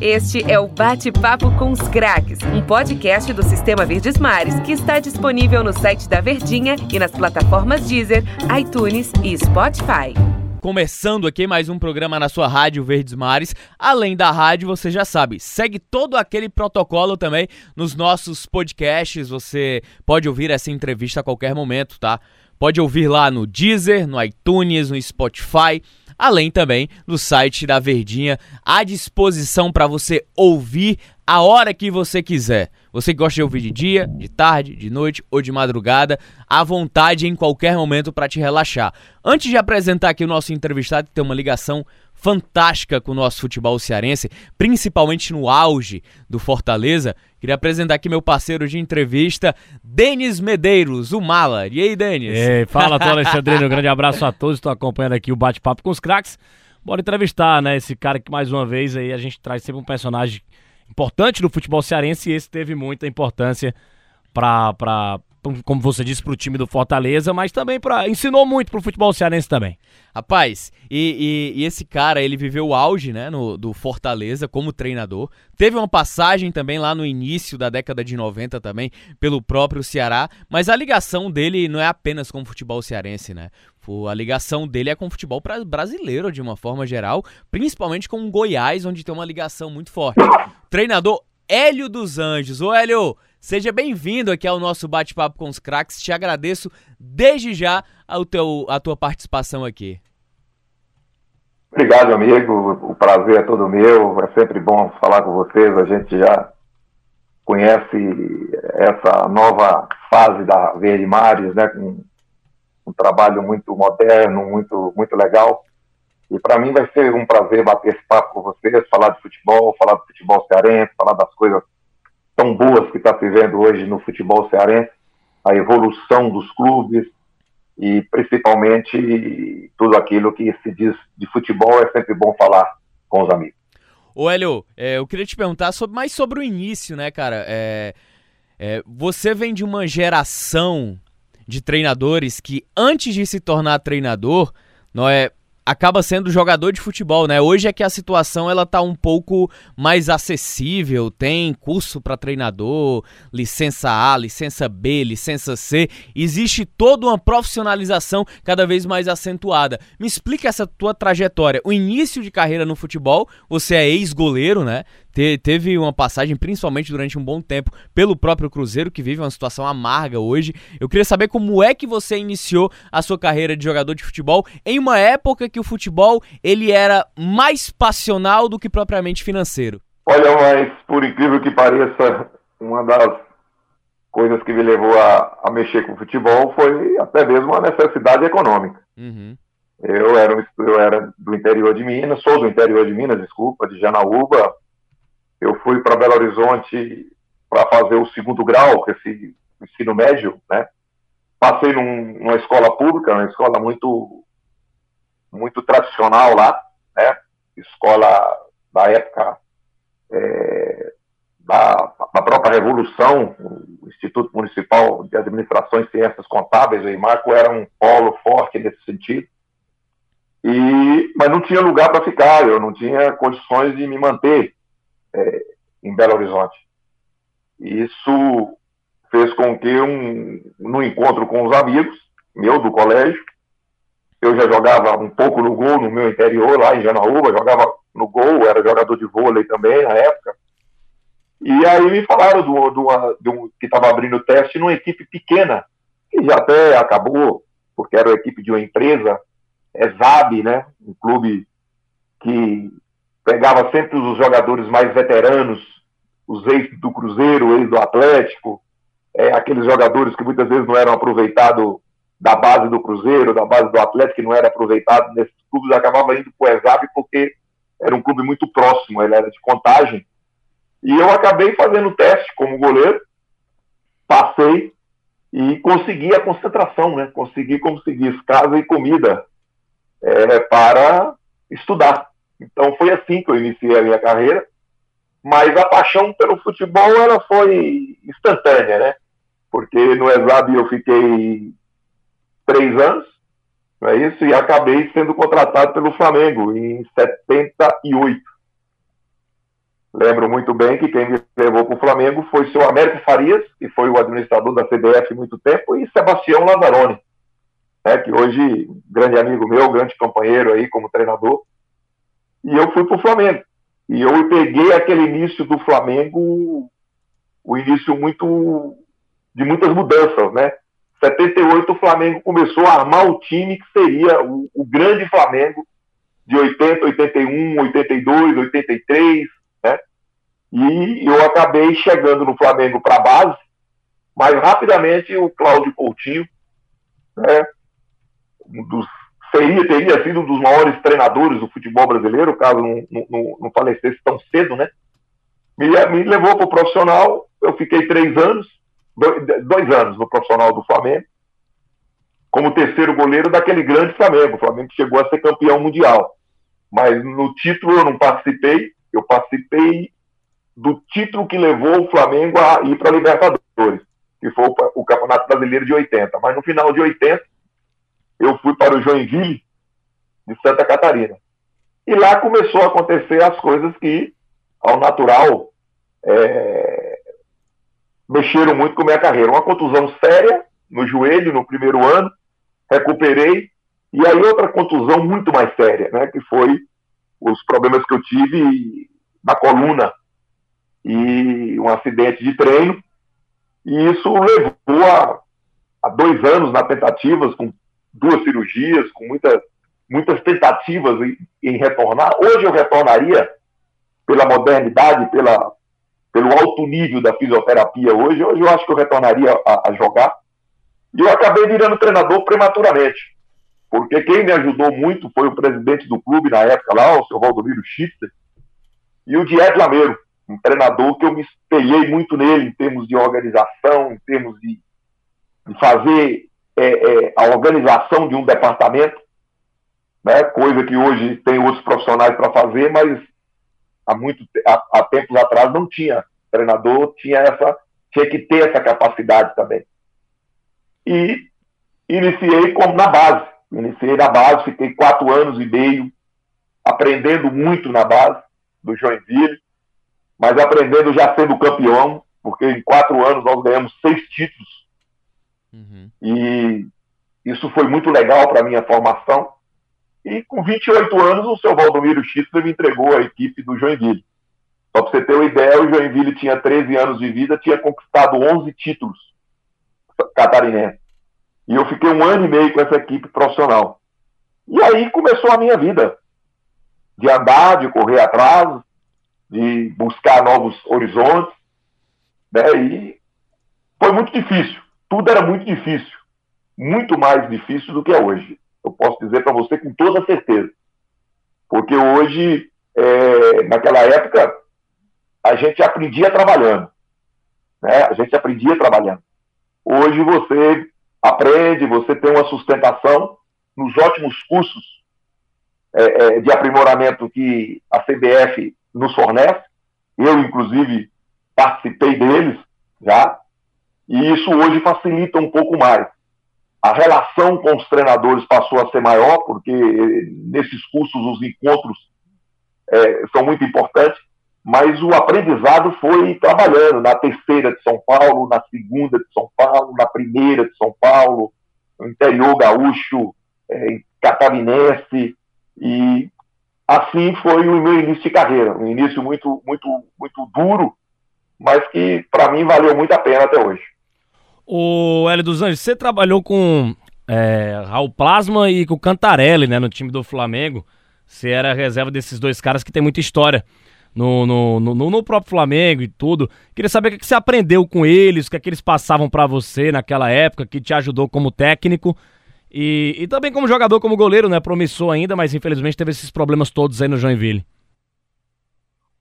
Este é o Bate-Papo com os Craques, um podcast do Sistema Verdes Mares que está disponível no site da Verdinha e nas plataformas Deezer, iTunes e Spotify. Começando aqui mais um programa na sua Rádio Verdes Mares. Além da rádio, você já sabe, segue todo aquele protocolo também nos nossos podcasts. Você pode ouvir essa entrevista a qualquer momento, tá? Pode ouvir lá no Deezer, no iTunes, no Spotify além também do site da Verdinha à disposição para você ouvir a hora que você quiser. Você que gosta de ouvir de dia, de tarde, de noite ou de madrugada, à vontade em qualquer momento para te relaxar. Antes de apresentar aqui o nosso entrevistado, que tem uma ligação fantástica com o nosso futebol cearense, principalmente no auge do Fortaleza. Queria apresentar aqui meu parceiro de entrevista, Denis Medeiros, o Mala. E aí, Denis? Ei, fala, Tô Alexandrino. Um grande abraço a todos. Estou acompanhando aqui o bate-papo com os craques. Bora entrevistar, né? Esse cara que mais uma vez aí a gente traz sempre um personagem importante no futebol cearense e esse teve muita importância para como você disse, para o time do Fortaleza, mas também para ensinou muito para o futebol cearense também. Rapaz, e, e, e, esse cara, ele viveu o auge né, no, do Fortaleza como treinador. Teve uma passagem também lá no início da década de 90 também, pelo próprio Ceará, mas a ligação dele não é apenas com o futebol cearense, né? A ligação dele é com o futebol brasileiro, de uma forma geral, principalmente com o Goiás, onde tem uma ligação muito forte. treinador Hélio dos Anjos. Ô Hélio, Seja bem-vindo aqui ao nosso bate-papo com os craques. Te agradeço desde já a, teu, a tua participação aqui. Obrigado, amigo. O prazer é todo meu. É sempre bom falar com vocês. A gente já conhece essa nova fase da Verde Mares, né? Com um trabalho muito moderno, muito, muito legal. E para mim vai ser um prazer bater esse papo com vocês, falar de futebol, falar do futebol cearense, falar das coisas tão boas que está se vendo hoje no futebol cearense, a evolução dos clubes e principalmente tudo aquilo que se diz de futebol é sempre bom falar com os amigos. Ô Hélio, é, eu queria te perguntar sobre, mais sobre o início, né, cara? É, é, você vem de uma geração de treinadores que antes de se tornar treinador, não é, acaba sendo jogador de futebol, né? Hoje é que a situação ela tá um pouco mais acessível, tem curso para treinador, licença A, licença B, licença C, existe toda uma profissionalização cada vez mais acentuada. Me explica essa tua trajetória, o início de carreira no futebol, você é ex-goleiro, né? Te, teve uma passagem, principalmente durante um bom tempo, pelo próprio Cruzeiro, que vive uma situação amarga hoje. Eu queria saber como é que você iniciou a sua carreira de jogador de futebol em uma época que o futebol ele era mais passional do que propriamente financeiro. Olha, mas por incrível que pareça, uma das coisas que me levou a, a mexer com o futebol foi até mesmo uma necessidade econômica. Uhum. Eu, era, eu era do interior de Minas, sou do interior de Minas, desculpa, de Janaúba, eu fui para Belo Horizonte para fazer o segundo grau, é esse ensino médio, né? Passei num, numa escola pública, uma escola muito muito tradicional lá, né? Escola da época é, da, da, própria Revolução, o Instituto Municipal de Administração e Ciências Contábeis, o Marco era um polo forte nesse sentido. E, mas não tinha lugar para ficar, eu não tinha condições de me manter é, em Belo Horizonte. Isso fez com que, um, no encontro com os amigos, meu do colégio, eu já jogava um pouco no gol no meu interior, lá em Janaúba, jogava no gol, era jogador de vôlei também na época. E aí me falaram do, do, do que estava abrindo teste numa equipe pequena, que já até acabou, porque era a equipe de uma empresa, é ZAB, né? Um clube que pegava sempre os jogadores mais veteranos, os ex do Cruzeiro, ex do Atlético, é, aqueles jogadores que muitas vezes não eram aproveitados da base do Cruzeiro, da base do Atlético, que não era aproveitado nesses clubes, acabava indo para o ESAB porque era um clube muito próximo, ele era de contagem. E eu acabei fazendo teste como goleiro, passei e consegui a concentração, né? Consegui conseguir casa e comida é, para estudar. Então foi assim que eu iniciei a minha carreira, mas a paixão pelo futebol ela foi instantânea, né? Porque no ESAB eu fiquei três anos, não é isso? E acabei sendo contratado pelo Flamengo em 78. lembro muito bem que quem me levou para o Flamengo foi seu Américo Farias, que foi o administrador da CBF muito tempo, e Sebastião Lazzaroni, né, que hoje grande amigo meu, grande companheiro aí como treinador. E eu fui para o Flamengo. E eu peguei aquele início do Flamengo, o início muito de muitas mudanças, né? 78 o Flamengo começou a armar o time que seria o, o grande Flamengo de 80, 81, 82, 83, né? E eu acabei chegando no Flamengo para a base, mas rapidamente o Cláudio Coutinho, né, um dos, seria, teria sido um dos maiores treinadores do futebol brasileiro, caso não, não, não falecesse tão cedo, né? Me, me levou para o profissional, eu fiquei três anos, dois, anos no profissional do Flamengo, como terceiro goleiro daquele grande Flamengo. O Flamengo chegou a ser campeão mundial. Mas no título eu não participei, eu participei do título que levou o Flamengo a ir para a Libertadores, que foi o Campeonato Brasileiro de 80. Mas no final de 80, eu fui para o Joinville, de Santa Catarina. E lá começou a acontecer as coisas que, ao natural, é, mexeram muito com a minha carreira. Uma contusão séria no joelho no primeiro ano, recuperei, e aí outra contusão muito mais séria, né, que foi os problemas que eu tive na coluna e um acidente de treino, e isso levou a, a dois anos na tentativas, com duas cirurgias, com muitas, muitas tentativas em, em retornar. Hoje eu retornaria pela modernidade, pela, pelo alto nível da fisioterapia hoje, hoje eu acho que eu retornaria a, a jogar. E eu acabei virando treinador prematuramente, porque quem me ajudou muito foi o presidente do clube na época lá, o seu Valdomiro Schifter, e o Diego Lameiro, um treinador que eu me espelhei muito nele em termos de organização, em termos de, de fazer é, é, a organização de um departamento, né, coisa que hoje tem outros profissionais para fazer, mas há muito há, há tempos atrás não tinha treinador, tinha essa tinha que ter essa capacidade também. E iniciei como na base, iniciei na base, fiquei quatro anos e meio aprendendo muito na base do Joinville, mas aprendendo já sendo campeão, porque em quatro anos nós ganhamos seis títulos. Uhum. E isso foi muito legal para a minha formação. E com 28 anos, o seu Valdomiro Schistler me entregou a equipe do Joinville. Só para você ter uma ideia, o Joinville tinha 13 anos de vida, tinha conquistado 11 títulos catarinenses. E eu fiquei um ano e meio com essa equipe profissional. E aí começou a minha vida de andar, de correr atrás, de buscar novos horizontes. Né? E foi muito difícil. Tudo era muito difícil. Muito mais difícil do que é hoje eu posso dizer para você com toda certeza. Porque hoje, é, naquela época, a gente aprendia trabalhando. Né? A gente aprendia trabalhando. Hoje você aprende, você tem uma sustentação nos ótimos cursos é, é, de aprimoramento que a CBF nos fornece. Eu, inclusive, participei deles já. E isso hoje facilita um pouco mais. A relação com os treinadores passou a ser maior, porque nesses cursos os encontros é, são muito importantes, mas o aprendizado foi trabalhando na terceira de São Paulo, na segunda de São Paulo, na primeira de São Paulo, no interior gaúcho, é, catarinense, e assim foi o meu início de carreira, um início muito, muito, muito duro, mas que para mim valeu muito a pena até hoje. O Hélio dos Anjos, você trabalhou com é, Raul Plasma e com o Cantarelli, né, no time do Flamengo. Você era reserva desses dois caras que tem muita história no, no, no, no próprio Flamengo e tudo. Queria saber o que você aprendeu com eles, o que, é que eles passavam para você naquela época, que te ajudou como técnico e, e também como jogador, como goleiro, né? Promissor ainda, mas infelizmente teve esses problemas todos aí no Joinville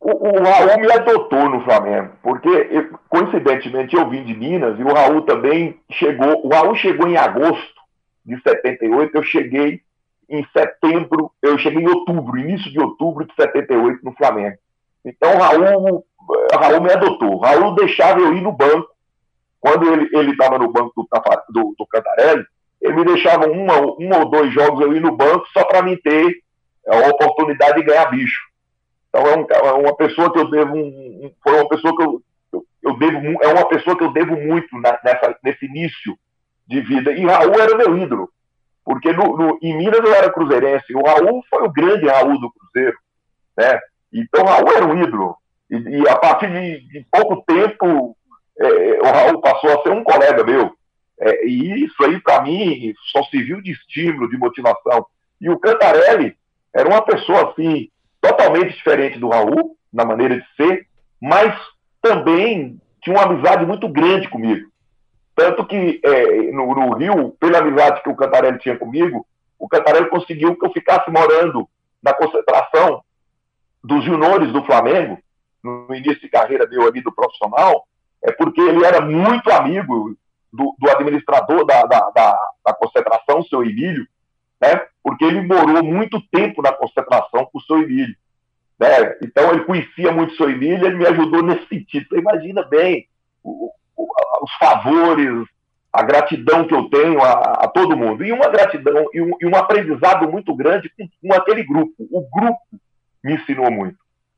o, o, Raul me adotou no Flamengo, porque coincidentemente eu vim de Minas e o Raul também chegou. O Raul chegou em agosto de 78, eu cheguei em setembro, eu cheguei em outubro, início de outubro de 78 no Flamengo. Então o Raul, o Raul me adotou. Raul deixava eu ir no banco. Quando ele estava no banco do, do, do Cantarelli, ele me deixava uma, um ou dois jogos eu ir no banco só para me ter a oportunidade de ganhar bicho. Então é, um, é uma pessoa que eu devo um, foi uma pessoa que eu, eu, eu, devo é uma pessoa que eu devo muito nessa, nesse início de vida. E Raul era meu ídolo, porque no, no, em Minas eu era cruzeirense. O Raul foi o grande Raul do Cruzeiro, né? Então Raul era um ídolo. E, e a partir de, de pouco tempo é, o Raul passou a ser um colega meu. É, e isso aí, para mim, só serviu de estímulo, de motivação. E o Cantarelli era uma pessoa, assim, totalmente diferente do Raul, na maneira de ser, mas também tinha uma amizade muito grande comigo. Tanto que é, no, no, Rio, pela amizade que o Cantarelli tinha comigo, o Cantarelli conseguiu que eu ficasse morando na concentração dos juniores do Flamengo, no início de carreira meu ali do profissional, é porque ele era muito amigo do, do administrador da, da, da, da, concentração, seu Emílio, né? porque ele morou muito tempo na concentração com o seu Emílio. Né? Então ele conhecia muito o seu Emílio, ele me ajudou nesse sentido. Você imagina bem o, o, os favores, a gratidão que eu tenho a, a, todo mundo. E uma gratidão e um, e um aprendizado muito grande com, com aquele grupo. O grupo me ensinou muito.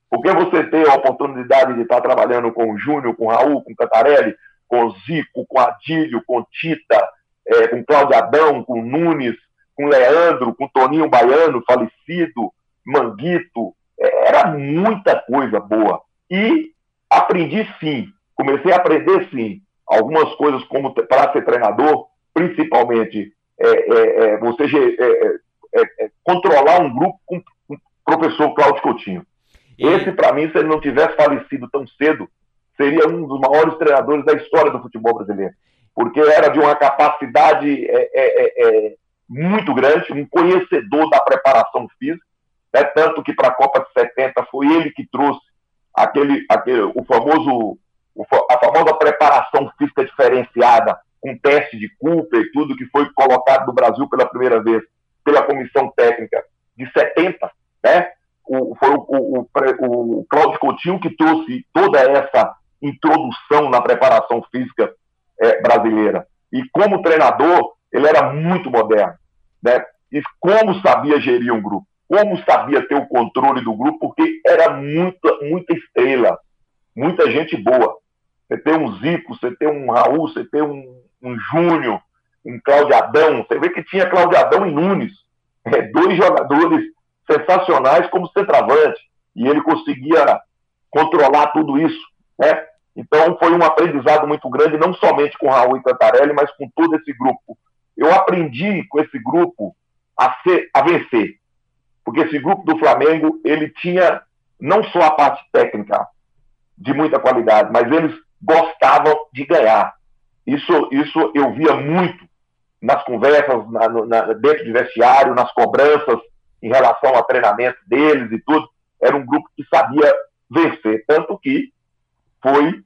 Porque você ter a oportunidade de estar trabalhando com o Júnior, com o Raul, com o Cantarelli, com o Zico, com o Adílio, com o Tita, é, com o Cláudio Adão, com o Nunes, com o Leandro, com Toninho Baiano, falecido, Manguito, é, era muita coisa boa. E aprendi sim, comecei a aprender sim, algumas coisas como para ser treinador, principalmente é, é, é você é, controlar um grupo com, o professor Cláudio Coutinho. Esse, para mim, se ele não tivesse falecido tão cedo, seria um dos maiores treinadores da história do futebol brasileiro. Porque era de uma capacidade é, é, é muito grande, um conhecedor da preparação física, né? tanto que para a Copa de 70 foi ele que trouxe aquele, aquele o famoso, a famosa preparação física diferenciada, com teste de Cooper e tudo, que foi colocado no Brasil pela primeira vez pela comissão técnica de 70, né? o, foi o, o, o, o Cláudio Coutinho que trouxe toda essa introdução na preparação física é, brasileira. E como treinador, ele era muito moderno. Né? E como sabia gerir um grupo, como sabia ter o controle do grupo, porque era muita, muita estrela, muita gente boa. Você tem um Zico, você tem um Raul, você tem um, um Júnior, um Cláudio Adão. Você vê que tinha Cláudio Adão e Nunes. É, dois jogadores sensacionais como centroavante. E ele conseguia controlar tudo isso. Né? Então foi um aprendizado muito grande, não somente com Raul e Cantarelli, mas com todo esse grupo. Eu aprendi com esse grupo a, ser, a vencer. Porque esse grupo do Flamengo, ele tinha não só a parte técnica de muita qualidade, mas eles gostavam de ganhar. Isso, isso eu via muito nas conversas, na, na, dentro de vestiário, nas cobranças, em relação ao treinamento deles e tudo, era um grupo que sabia vencer, tanto que foi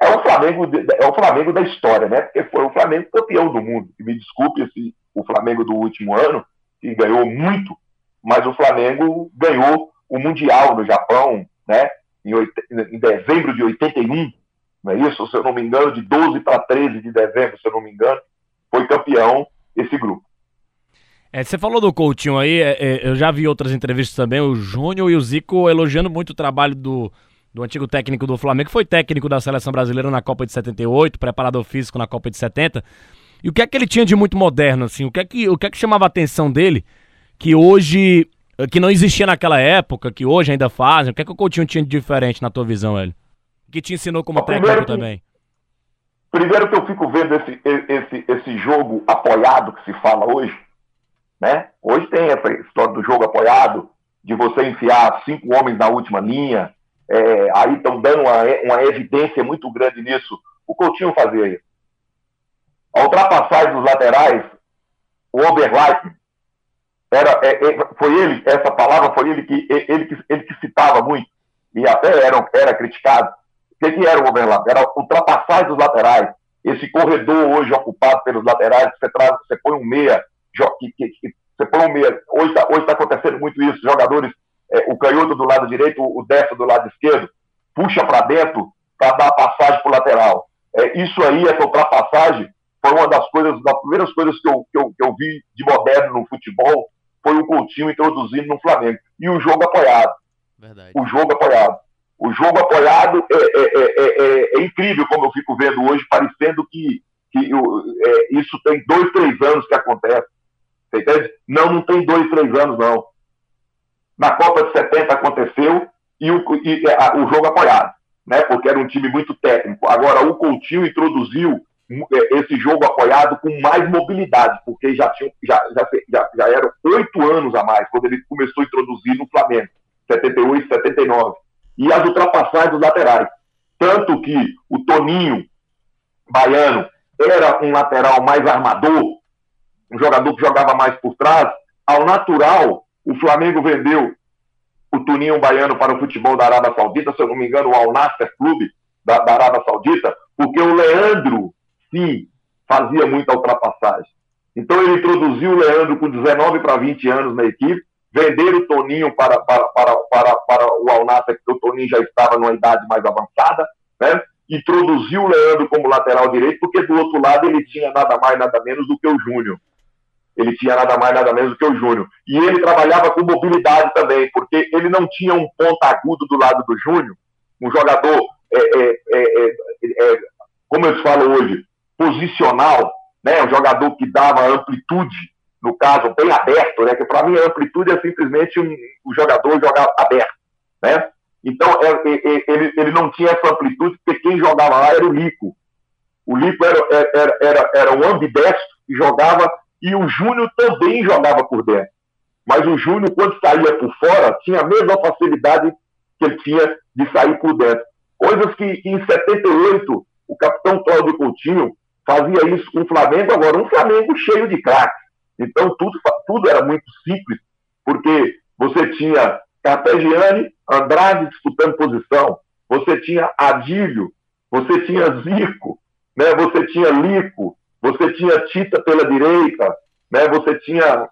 é, o Flamengo é o Flamengo da história, né? Porque foi o Flamengo campeão do mundo. E me desculpe esse, o Flamengo do último ano que ganhou muito, mas o Flamengo ganhou o mundial no Japão, né? Em, em dezembro de 81, não é isso? Se eu não me engano, de 12 para 13 de dezembro, se eu não me engano, foi campeão esse grupo. É, você falou do Coutinho aí, é, é, eu já vi outras entrevistas também, o Júnior e o Zico elogiando muito o trabalho do, do antigo técnico do Flamengo, que foi técnico da seleção brasileira na Copa de 78, preparador físico na Copa de 70. E o que é que ele tinha de muito moderno, assim? O que é que, o que, é que chamava a atenção dele que hoje, que não existia naquela época, que hoje ainda fazem? O que é que o Coutinho tinha de diferente na tua visão, ele? Que te ensinou como técnico também? Primeiro que eu fico vendo esse, esse, esse jogo apoiado que se fala hoje, né? Hoje tem essa história do jogo apoiado, de você enfiar cinco homens na última linha, é, aí estão dando uma, uma evidência muito grande nisso. O Coutinho fazia isso. A ultrapassagem dos laterais, o overlap, era, é, é, foi ele, essa palavra foi ele que, ele, que, ele que citava muito, e até era, era criticado. O que, que era o overlap? Era ultrapassagem dos laterais. Esse corredor hoje ocupado pelos laterais, você, traz, você põe um meia que, que, que você põe um meia. Hoje está hoje tá acontecendo muito isso. Jogadores, é, o canhoto do lado direito, o destro do lado esquerdo, puxa para dentro para dar passagem para o lateral. É, isso aí, essa ultrapassagem, foi uma das coisas, das primeiras coisas que eu, que, eu, que eu vi de moderno no futebol, foi o Coutinho introduzindo no Flamengo. E o jogo apoiado. Verdade. o jogo apoiado. O jogo apoiado é, é, é, é, incrível como eu fico vendo hoje, parecendo que, que isso tem dois, três anos que acontece. Você entende? Não, não tem dois, três anos, não. Na Copa de 70 aconteceu e o, e, a, o jogo apoiado, né? Porque era um time muito técnico. Agora, o Coutinho introduziu esse jogo apoiado com mais mobilidade, porque já, tinha, já, já, já, já eram oito anos a mais, quando ele começou a introduzir no Flamengo, 78, 79. E as ultrapassagens dos laterais. Tanto que o Toninho Baiano era um lateral mais armador, um jogador que jogava mais por trás. Ao natural, o Flamengo vendeu o Toninho Baiano para o futebol da Arábia Saudita, se eu não me engano, o Al Nasser Clube da, da Arábia Saudita, porque o Leandro sim, fazia muita ultrapassagem. Então ele introduziu o Leandro com 19 para 20 anos na equipe, vender o Toninho para, para, para, para, para o Alnassa, porque o Toninho já estava numa idade mais avançada, né? introduziu o Leandro como lateral direito, porque do outro lado ele tinha nada mais, nada menos do que o Júnior. Ele tinha nada mais, nada menos do que o Júnior. E ele trabalhava com mobilidade também, porque ele não tinha um ponto agudo do lado do Júnior, um jogador, é, é, é, é, como eu falo hoje, posicional, né, um jogador que dava amplitude, no caso, bem aberto, né, que para mim a amplitude é simplesmente um, um jogador jogar aberto, né? Então, é, é, é, ele, ele não tinha essa amplitude, porque quem jogava lá era o Lico. O Lico era, era, era, era um ambidestro que jogava, e o Júnior também jogava por dentro. Mas o Júnior, quando saía por fora, tinha a mesma facilidade que ele tinha de sair por dentro. Coisas que, que em 78, o capitão Cláudio Coutinho fazia isso com o Flamengo, agora um Flamengo cheio de craques. Então tudo, tudo era muito simples, porque você tinha Carpegiani, Andrade disputando posição, você tinha Adílio, você tinha Zico, né? você tinha Lico, você tinha Tita pela direita, né? você tinha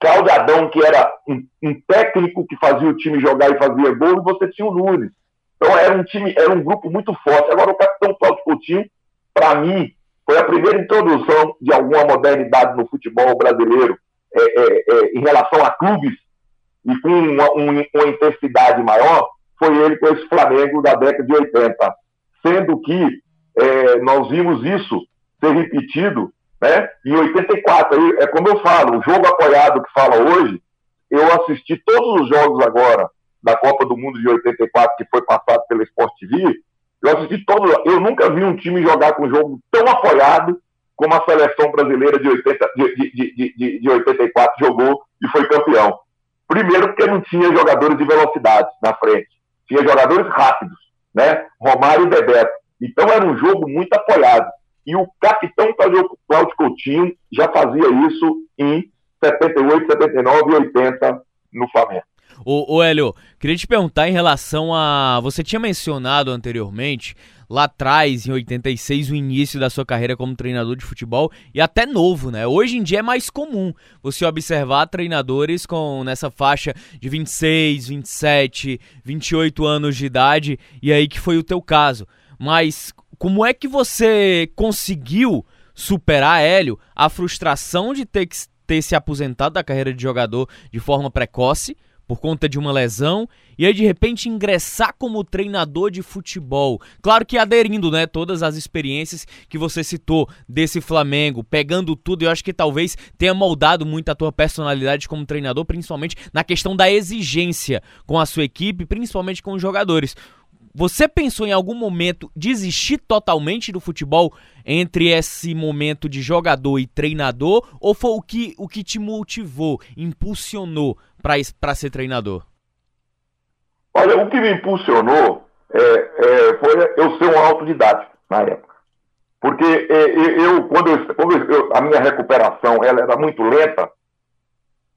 Claudiadão, que era um, um, técnico que fazia o time jogar e fazia gol, e você tinha o Nunes. Então era um time, era um grupo muito forte. Agora o capitão Cláudio Coutinho, para mim, foi a primeira introdução de alguma modernidade no futebol brasileiro é, é, é, em relação a clubes e com uma, uma, intensidade maior, foi ele com esse Flamengo da década de 80. Sendo que é, nós vimos isso ser repetido né, em 84. Aí, é como eu falo, o jogo apoiado que fala hoje, eu assisti todos os jogos agora da Copa do Mundo de 84 que foi passado pela Sport TV, eu assisti todo. Eu nunca vi um time jogar com um jogo tão apoiado como a seleção brasileira de, 80, de, de, de, de 84 jogou e foi campeão. Primeiro, porque não tinha jogadores de velocidade na frente, tinha jogadores rápidos, né? Romário e Bebeto. Então era um jogo muito apoiado. E o capitão Cláudio Coutinho já fazia isso em 78, 79 e 80 no Flamengo. Ô, ô Hélio, queria te perguntar em relação a. Você tinha mencionado anteriormente, lá atrás, em 86, o início da sua carreira como treinador de futebol, e até novo, né? Hoje em dia é mais comum você observar treinadores com nessa faixa de 26, 27, 28 anos de idade, e aí que foi o teu caso. Mas como é que você conseguiu superar, Hélio, a frustração de ter que ter se aposentado da carreira de jogador de forma precoce? por conta de uma lesão e aí de repente ingressar como treinador de futebol. Claro que aderindo, né, todas as experiências que você citou desse Flamengo, pegando tudo, eu acho que talvez tenha moldado muito a tua personalidade como treinador, principalmente na questão da exigência com a sua equipe, principalmente com os jogadores. Você pensou em algum momento desistir totalmente do futebol entre esse momento de jogador e treinador? Ou foi o que, o que te motivou, impulsionou para ser treinador? Olha, o que me impulsionou é, é, foi eu ser um autodidático na época. Porque é, eu, quando, eu, quando eu, a minha recuperação ela era muito lenta,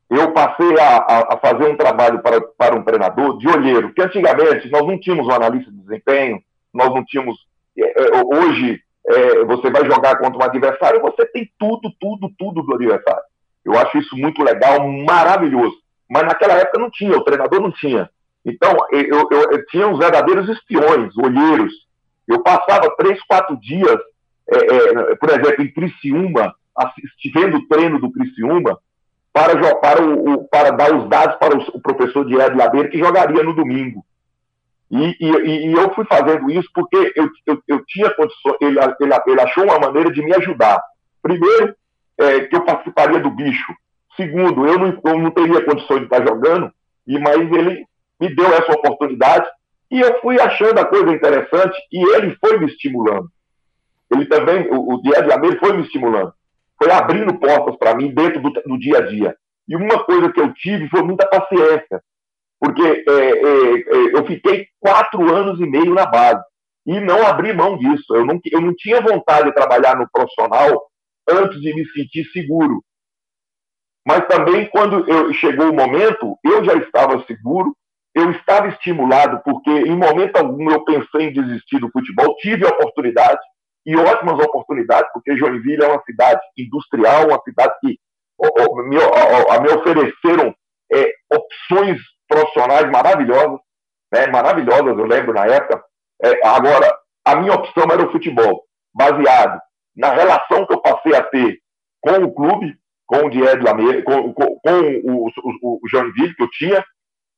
eu passei a, a, a, fazer um trabalho para, para um treinador de olheiro, que antigamente nós não tínhamos um analista de desempenho, nós não tínhamos. É, é, hoje, é, você vai jogar contra um adversário, você tem tudo, tudo, tudo do adversário. Eu acho isso muito legal, maravilhoso. Mas naquela época não tinha, o treinador não tinha. Então, eu, eu, eu tinha uns verdadeiros espiões, olheiros. Eu passava três, quatro dias, é, é, por exemplo, em Criciúma, assistindo o treino do Criciúma, para, para, o, para dar os dados para o, professor Diego Labeira, que jogaria no domingo. E, e, e, eu fui fazendo isso porque eu, eu, eu tinha condições, ele, ele, ele, achou uma maneira de me ajudar. Primeiro, é, que eu participaria do bicho. Segundo, eu não, eu não teria condições de estar jogando, e mas ele me deu essa oportunidade e eu fui achando a coisa interessante e ele foi me estimulando. Ele também, o, o Diego Labeira foi me estimulando. Foi abrindo portas para mim dentro do, do dia a dia. E uma coisa que eu tive foi muita paciência porque é, é, é, eu fiquei quatro anos e meio na base e não abri mão disso. Eu não, eu não tinha vontade de trabalhar no profissional antes de me sentir seguro. Mas também, quando eu, chegou o momento, eu já estava seguro, eu estava estimulado, porque em momento algum eu pensei em desistir do futebol, tive oportunidade, e ótimas oportunidades, porque Joinville é uma cidade industrial, uma cidade que me, me ofereceram é, opções profissionais maravilhosas, né, maravilhosas, eu lembro na época. É, agora, a minha opção era o futebol, baseado na relação que eu passei a ter com o clube, com o Died Lameira, com, com, com o, o, o Joinville que eu tinha,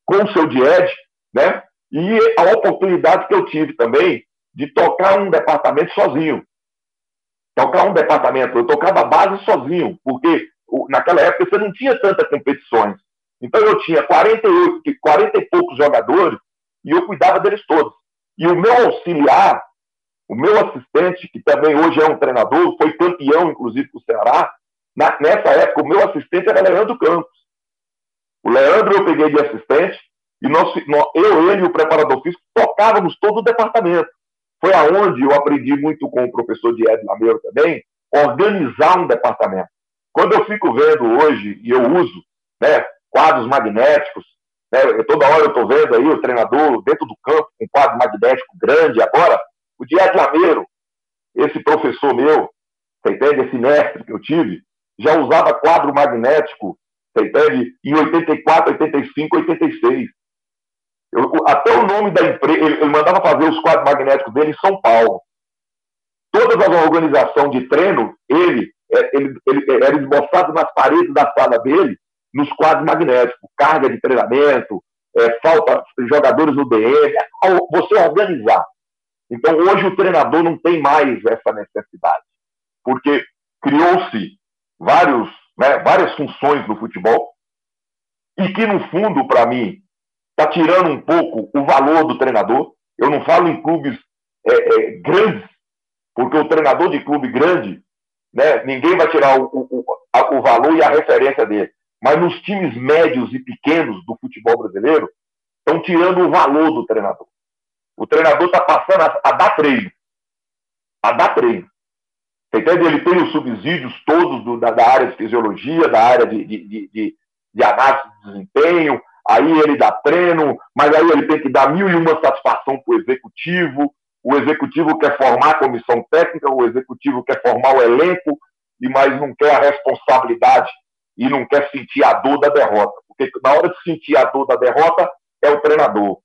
com o seu Died, né? E a oportunidade que eu tive também de tocar um departamento sozinho. Tocar um departamento, eu tocava a base sozinho, porque naquela época você não tinha tantas competições. Então eu tinha 48, 40 e poucos jogadores e eu cuidava deles todos. E o meu auxiliar, o meu assistente, que também hoje é um treinador, foi campeão, inclusive, com o Ceará, na, nessa época, o meu assistente era Leandro Campos. O Leandro eu peguei de assistente, e nós, eu, ele e o preparador físico tocávamos todo o departamento. Foi aonde eu aprendi muito com o professor Diego Lameiro também, organizar um departamento. Quando eu fico vendo hoje, e eu uso, né, quadros magnéticos. Né? Toda hora eu estou vendo aí o treinador dentro do campo com um quadro magnético grande. Agora, o Diário Lameiro, esse professor meu, você entende? Esse mestre que eu tive, já usava quadro magnético, você entende? Em 84, 85, 86. Eu, até o nome da empresa, ele, ele, mandava fazer os quadros magnéticos dele em São Paulo. Todas as organizações de treino, ele, é, ele, ele era esboçado nas paredes da sala dele, nos quadros magnéticos, carga de treinamento, é, falta jogadores no DM, é você organizar. Então, hoje o treinador não tem mais essa necessidade, porque criou-se vários, né, várias funções no futebol e que, no fundo, para mim, está tirando um pouco o valor do treinador. Eu não falo em clubes é, é, grandes, porque o treinador de clube grande, né, ninguém vai tirar o, o, o valor e a referência dele mas nos times médios e pequenos do futebol brasileiro, estão tirando o valor do treinador. O treinador está passando a, a, dar treino. A dar treino. Você entende? Ele tem os subsídios todos do, da, da, área de fisiologia, da área de, de, de, de, análise de desempenho, aí ele dá treino, mas aí ele tem que dar mil e uma satisfação para o executivo, o executivo quer formar a comissão técnica, o executivo quer formar o elenco, e mas não quer a responsabilidade e não quer sentir a dor da derrota. Porque na hora de sentir a dor da derrota é o treinador.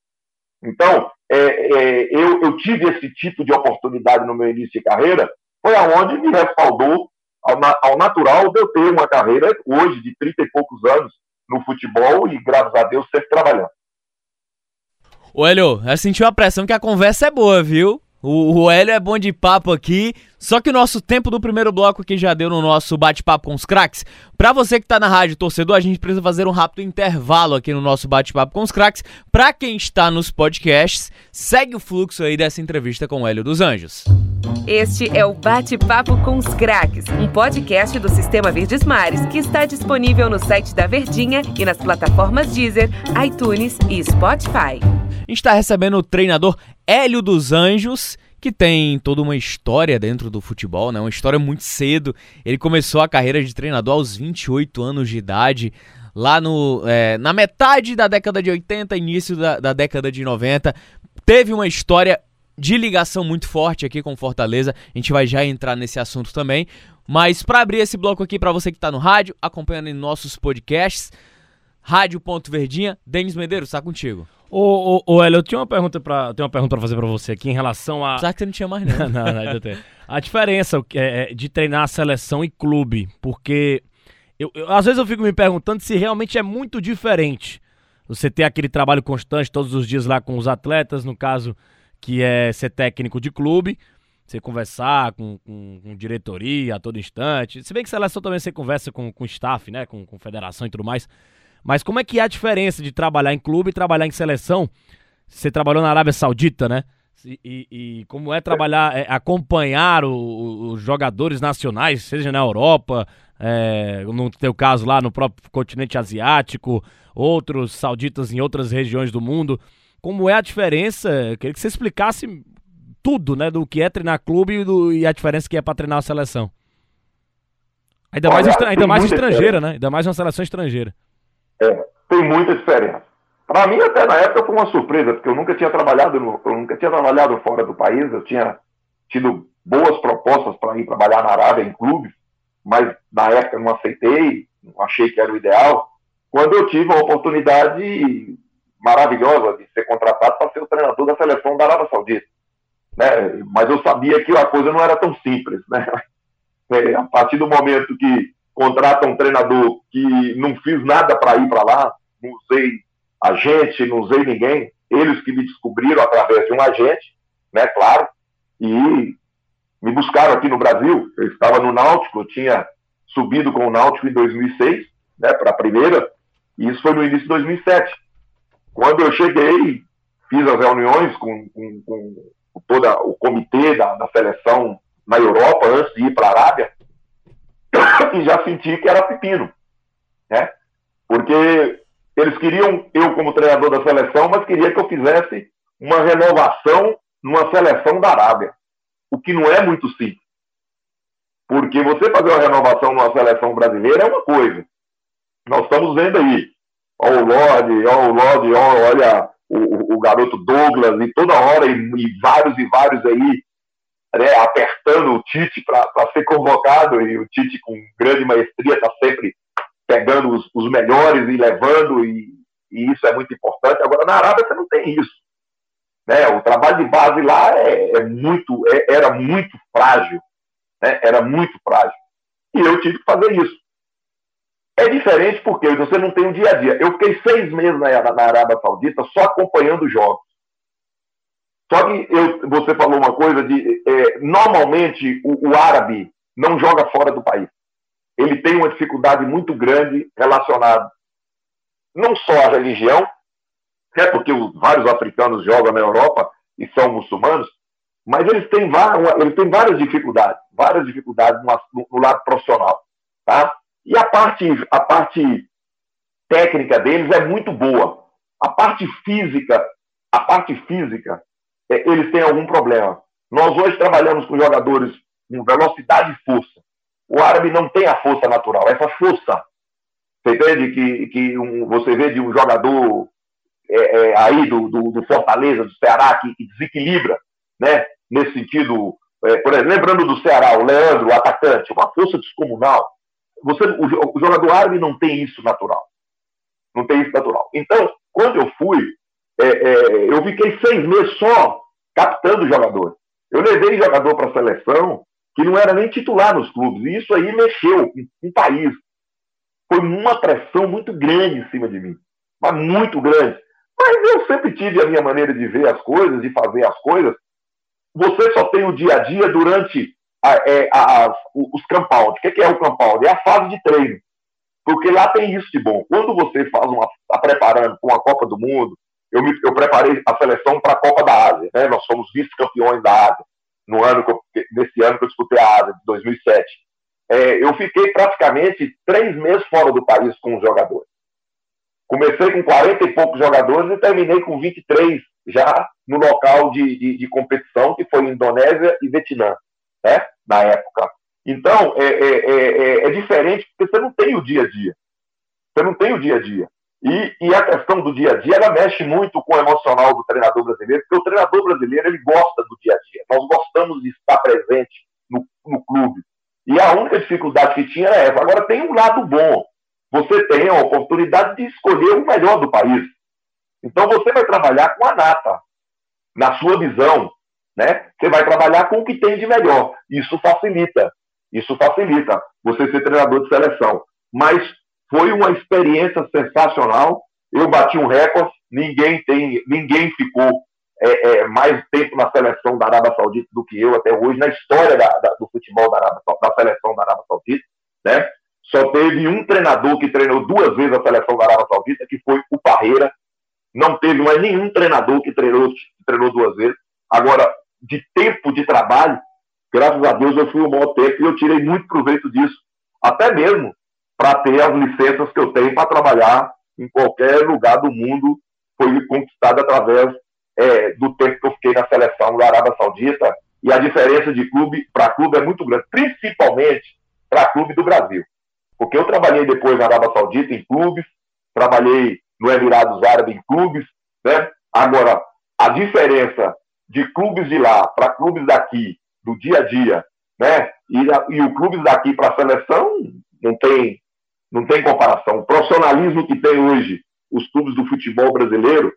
Então, é, é, eu, eu, tive esse tipo de oportunidade no meu início de carreira, foi aonde me respaldou ao, ao, natural de eu ter uma carreira hoje de 30 e poucos anos no futebol e, graças a Deus, sempre trabalhando. Ô, Helio, eu senti uma pressão que a conversa é boa, viu? O, o Hélio é bom de papo aqui, só que o nosso tempo do primeiro bloco aqui já deu no nosso bate-papo com os craques. Pra você que tá na rádio torcedor, a gente precisa fazer um rápido intervalo aqui no nosso bate-papo com os craques. Pra quem está nos podcasts, segue o fluxo aí dessa entrevista com o Hélio dos Anjos. Este é o Bate-Papo com os Craques, um podcast do Sistema Verdes Mares que está disponível no site da Verdinha e nas plataformas Deezer, iTunes e Spotify. A gente está recebendo o treinador Hélio dos Anjos, que tem toda uma história dentro do futebol, né? Uma história muito cedo. Ele começou a carreira de treinador aos 28 anos de idade, lá no, é, na metade da década de 80, início da, da década de 90. Teve uma história de ligação muito forte aqui com Fortaleza. A gente vai já entrar nesse assunto também. Mas para abrir esse bloco aqui para você que está no rádio, acompanhando em nossos podcasts, Rádio.verdinha, Denis Medeiros, está contigo. Ô, ô, ô Hélio, eu tinha uma pergunta para tenho uma pergunta para fazer para você aqui em relação a. Será que você não tinha mais, não? não, não, ainda tem. A diferença é, é, de treinar seleção e clube, porque Eu, eu, às vezes eu fico me perguntando se realmente é muito diferente você ter aquele trabalho constante todos os dias lá com os atletas, no caso que é ser técnico de clube, você conversar com, com, com, diretoria a todo instante. Se bem que seleção também você conversa com, com staff, né? Com, com federação e tudo mais. Mas como é que é a diferença de trabalhar em clube e trabalhar em seleção? Você trabalhou na Arábia Saudita, né? E, e, e como é trabalhar, é, acompanhar o, os jogadores nacionais, seja na Europa, é, no teu caso lá no próprio continente asiático, outros sauditas em outras regiões do mundo. Como é a diferença? Eu queria que você explicasse tudo, né, do que é treinar clube e, do, e a diferença que é para treinar a seleção. Ainda mais, Olha, ainda mais estrangeira, né? Ainda mais uma seleção estrangeira. É, tem muita diferença. Para mim, até na época, foi uma surpresa, porque eu nunca tinha trabalhado no, eu nunca tinha trabalhado fora do país, eu tinha tido boas propostas para ir trabalhar na Arábia em clubes, mas na época não aceitei, não achei que era o ideal. Quando eu tive a oportunidade maravilhosa de ser contratado para ser o treinador da seleção da Arábia Saudita. Né? Mas eu sabia que a coisa não era tão simples. Né? É, a partir do momento que contrata um treinador que não fiz nada para ir para lá, não usei agente, não usei ninguém, eles que me descobriram através de um agente, né, claro, e me buscaram aqui no Brasil. Eu estava no Náutico, eu tinha subido com o Náutico em 2006, né, para a primeira, e isso foi no início de 2007. Quando eu cheguei, fiz as reuniões com, com, com todo o comitê da, da seleção na Europa, antes de ir para a Arábia, e já senti que era pepino, né? Porque eles queriam eu como treinador da seleção, mas queria que eu fizesse uma renovação numa seleção da Arábia, o que não é muito simples. Porque você fazer uma renovação numa seleção brasileira é uma coisa. Nós estamos vendo aí, ó o Lorde, ó o Lorde, ó, olha o, o, garoto Douglas, e toda hora, e, e vários e vários aí, né, apertando o Tite para ser convocado, e o Tite com grande maestria está sempre pegando os, os melhores e levando, e, e, isso é muito importante. Agora, na Arábia você não tem isso. Né? O trabalho de base lá é, é muito, é, era muito frágil. Né? Era muito frágil. E eu tive que fazer isso. É diferente porque você não tem o dia a dia. Eu fiquei seis meses na, na Arábia Saudita só acompanhando jogos. Só que eu, você falou uma coisa de. É, normalmente o, o árabe não joga fora do país ele tem uma dificuldade muito grande relacionada não só à religião, é porque vários africanos jogam na Europa e são muçulmanos, mas eles têm, eles têm várias dificuldades, várias dificuldades no, no lado profissional, tá? E a parte, a parte técnica deles é muito boa. A parte física, a parte física, eles têm algum problema. Nós hoje trabalhamos com jogadores com velocidade e força. O árabe não tem a força natural, essa força. Você entende que, que um, você vê de um jogador é, é, aí do, do, do, Fortaleza, do Ceará, que, que desequilibra, né? Nesse sentido, é, por exemplo, lembrando do Ceará, o Leandro, o atacante, uma força descomunal. Você, o, o jogador árabe não tem isso natural. Não tem isso natural. Então, quando eu fui, é, é, eu fiquei seis meses só captando jogador. Eu levei jogador para a seleção que não era nem titular nos clubes. E isso aí mexeu com o país. Foi uma pressão muito grande em cima de mim. Mas muito grande. Mas eu sempre tive a minha maneira de ver as coisas, de fazer as coisas. Você só tem o dia a dia durante a, é, a, a, os compound. O que é o compound? É a fase de treino. Porque lá tem isso de bom. Quando você faz uma, está preparando para uma Copa do Mundo, eu, me, eu preparei a seleção para a Copa da Ásia. Né? Nós somos vice-campeões da Ásia no ano nesse ano que eu disputei a ASA, de 2007. É, eu fiquei praticamente três meses fora do país com os jogadores. Comecei com 40 e poucos jogadores e terminei com 23 já no local de, de, de competição, que foi Indonésia e Vietnã, né, na época. Então, é, é, é, é, diferente porque você não tem o dia a dia. Você não tem o dia a dia. E, e, a questão do dia a dia, ela mexe muito com o emocional do treinador brasileiro, porque o treinador brasileiro ele gosta do dia a dia. Nós gostamos de estar presente no, no clube. E a única dificuldade que tinha era essa. Agora, tem um lado bom. Você tem a oportunidade de escolher o melhor do país. Então, você vai trabalhar com a nata, na sua visão. Né? Você vai trabalhar com o que tem de melhor. Isso facilita. Isso facilita você ser treinador de seleção. mas foi uma experiência sensacional. Eu bati um recorde, ninguém tem, ninguém ficou é, é, mais tempo na seleção da Arábia Saudita do que eu até hoje, na história da, da, do futebol da, Arábia, da seleção da Arábia Saudita. Né? Só teve um treinador que treinou duas vezes a seleção da Arábia Saudita, que foi o Parreira. Não teve mais nenhum treinador que treinou, que treinou duas vezes. Agora, de tempo de trabalho, graças a Deus eu fui o maior tempo e eu tirei muito proveito disso. Até mesmo para ter as licenças que eu tenho para trabalhar em qualquer lugar do mundo, foi conquistado através é, do tempo que eu fiquei na seleção da Arábia Saudita. E a diferença de clube para clube é muito grande, principalmente para clube do Brasil. Porque eu trabalhei depois na Arábia Saudita em clubes, trabalhei no Emirados Árabes em clubes, né? Agora, a diferença de clubes de lá para clubes daqui, do dia a dia, né? E, e o clubes daqui para a seleção não tem, não tem comparação. O profissionalismo que tem hoje os clubes do futebol brasileiro,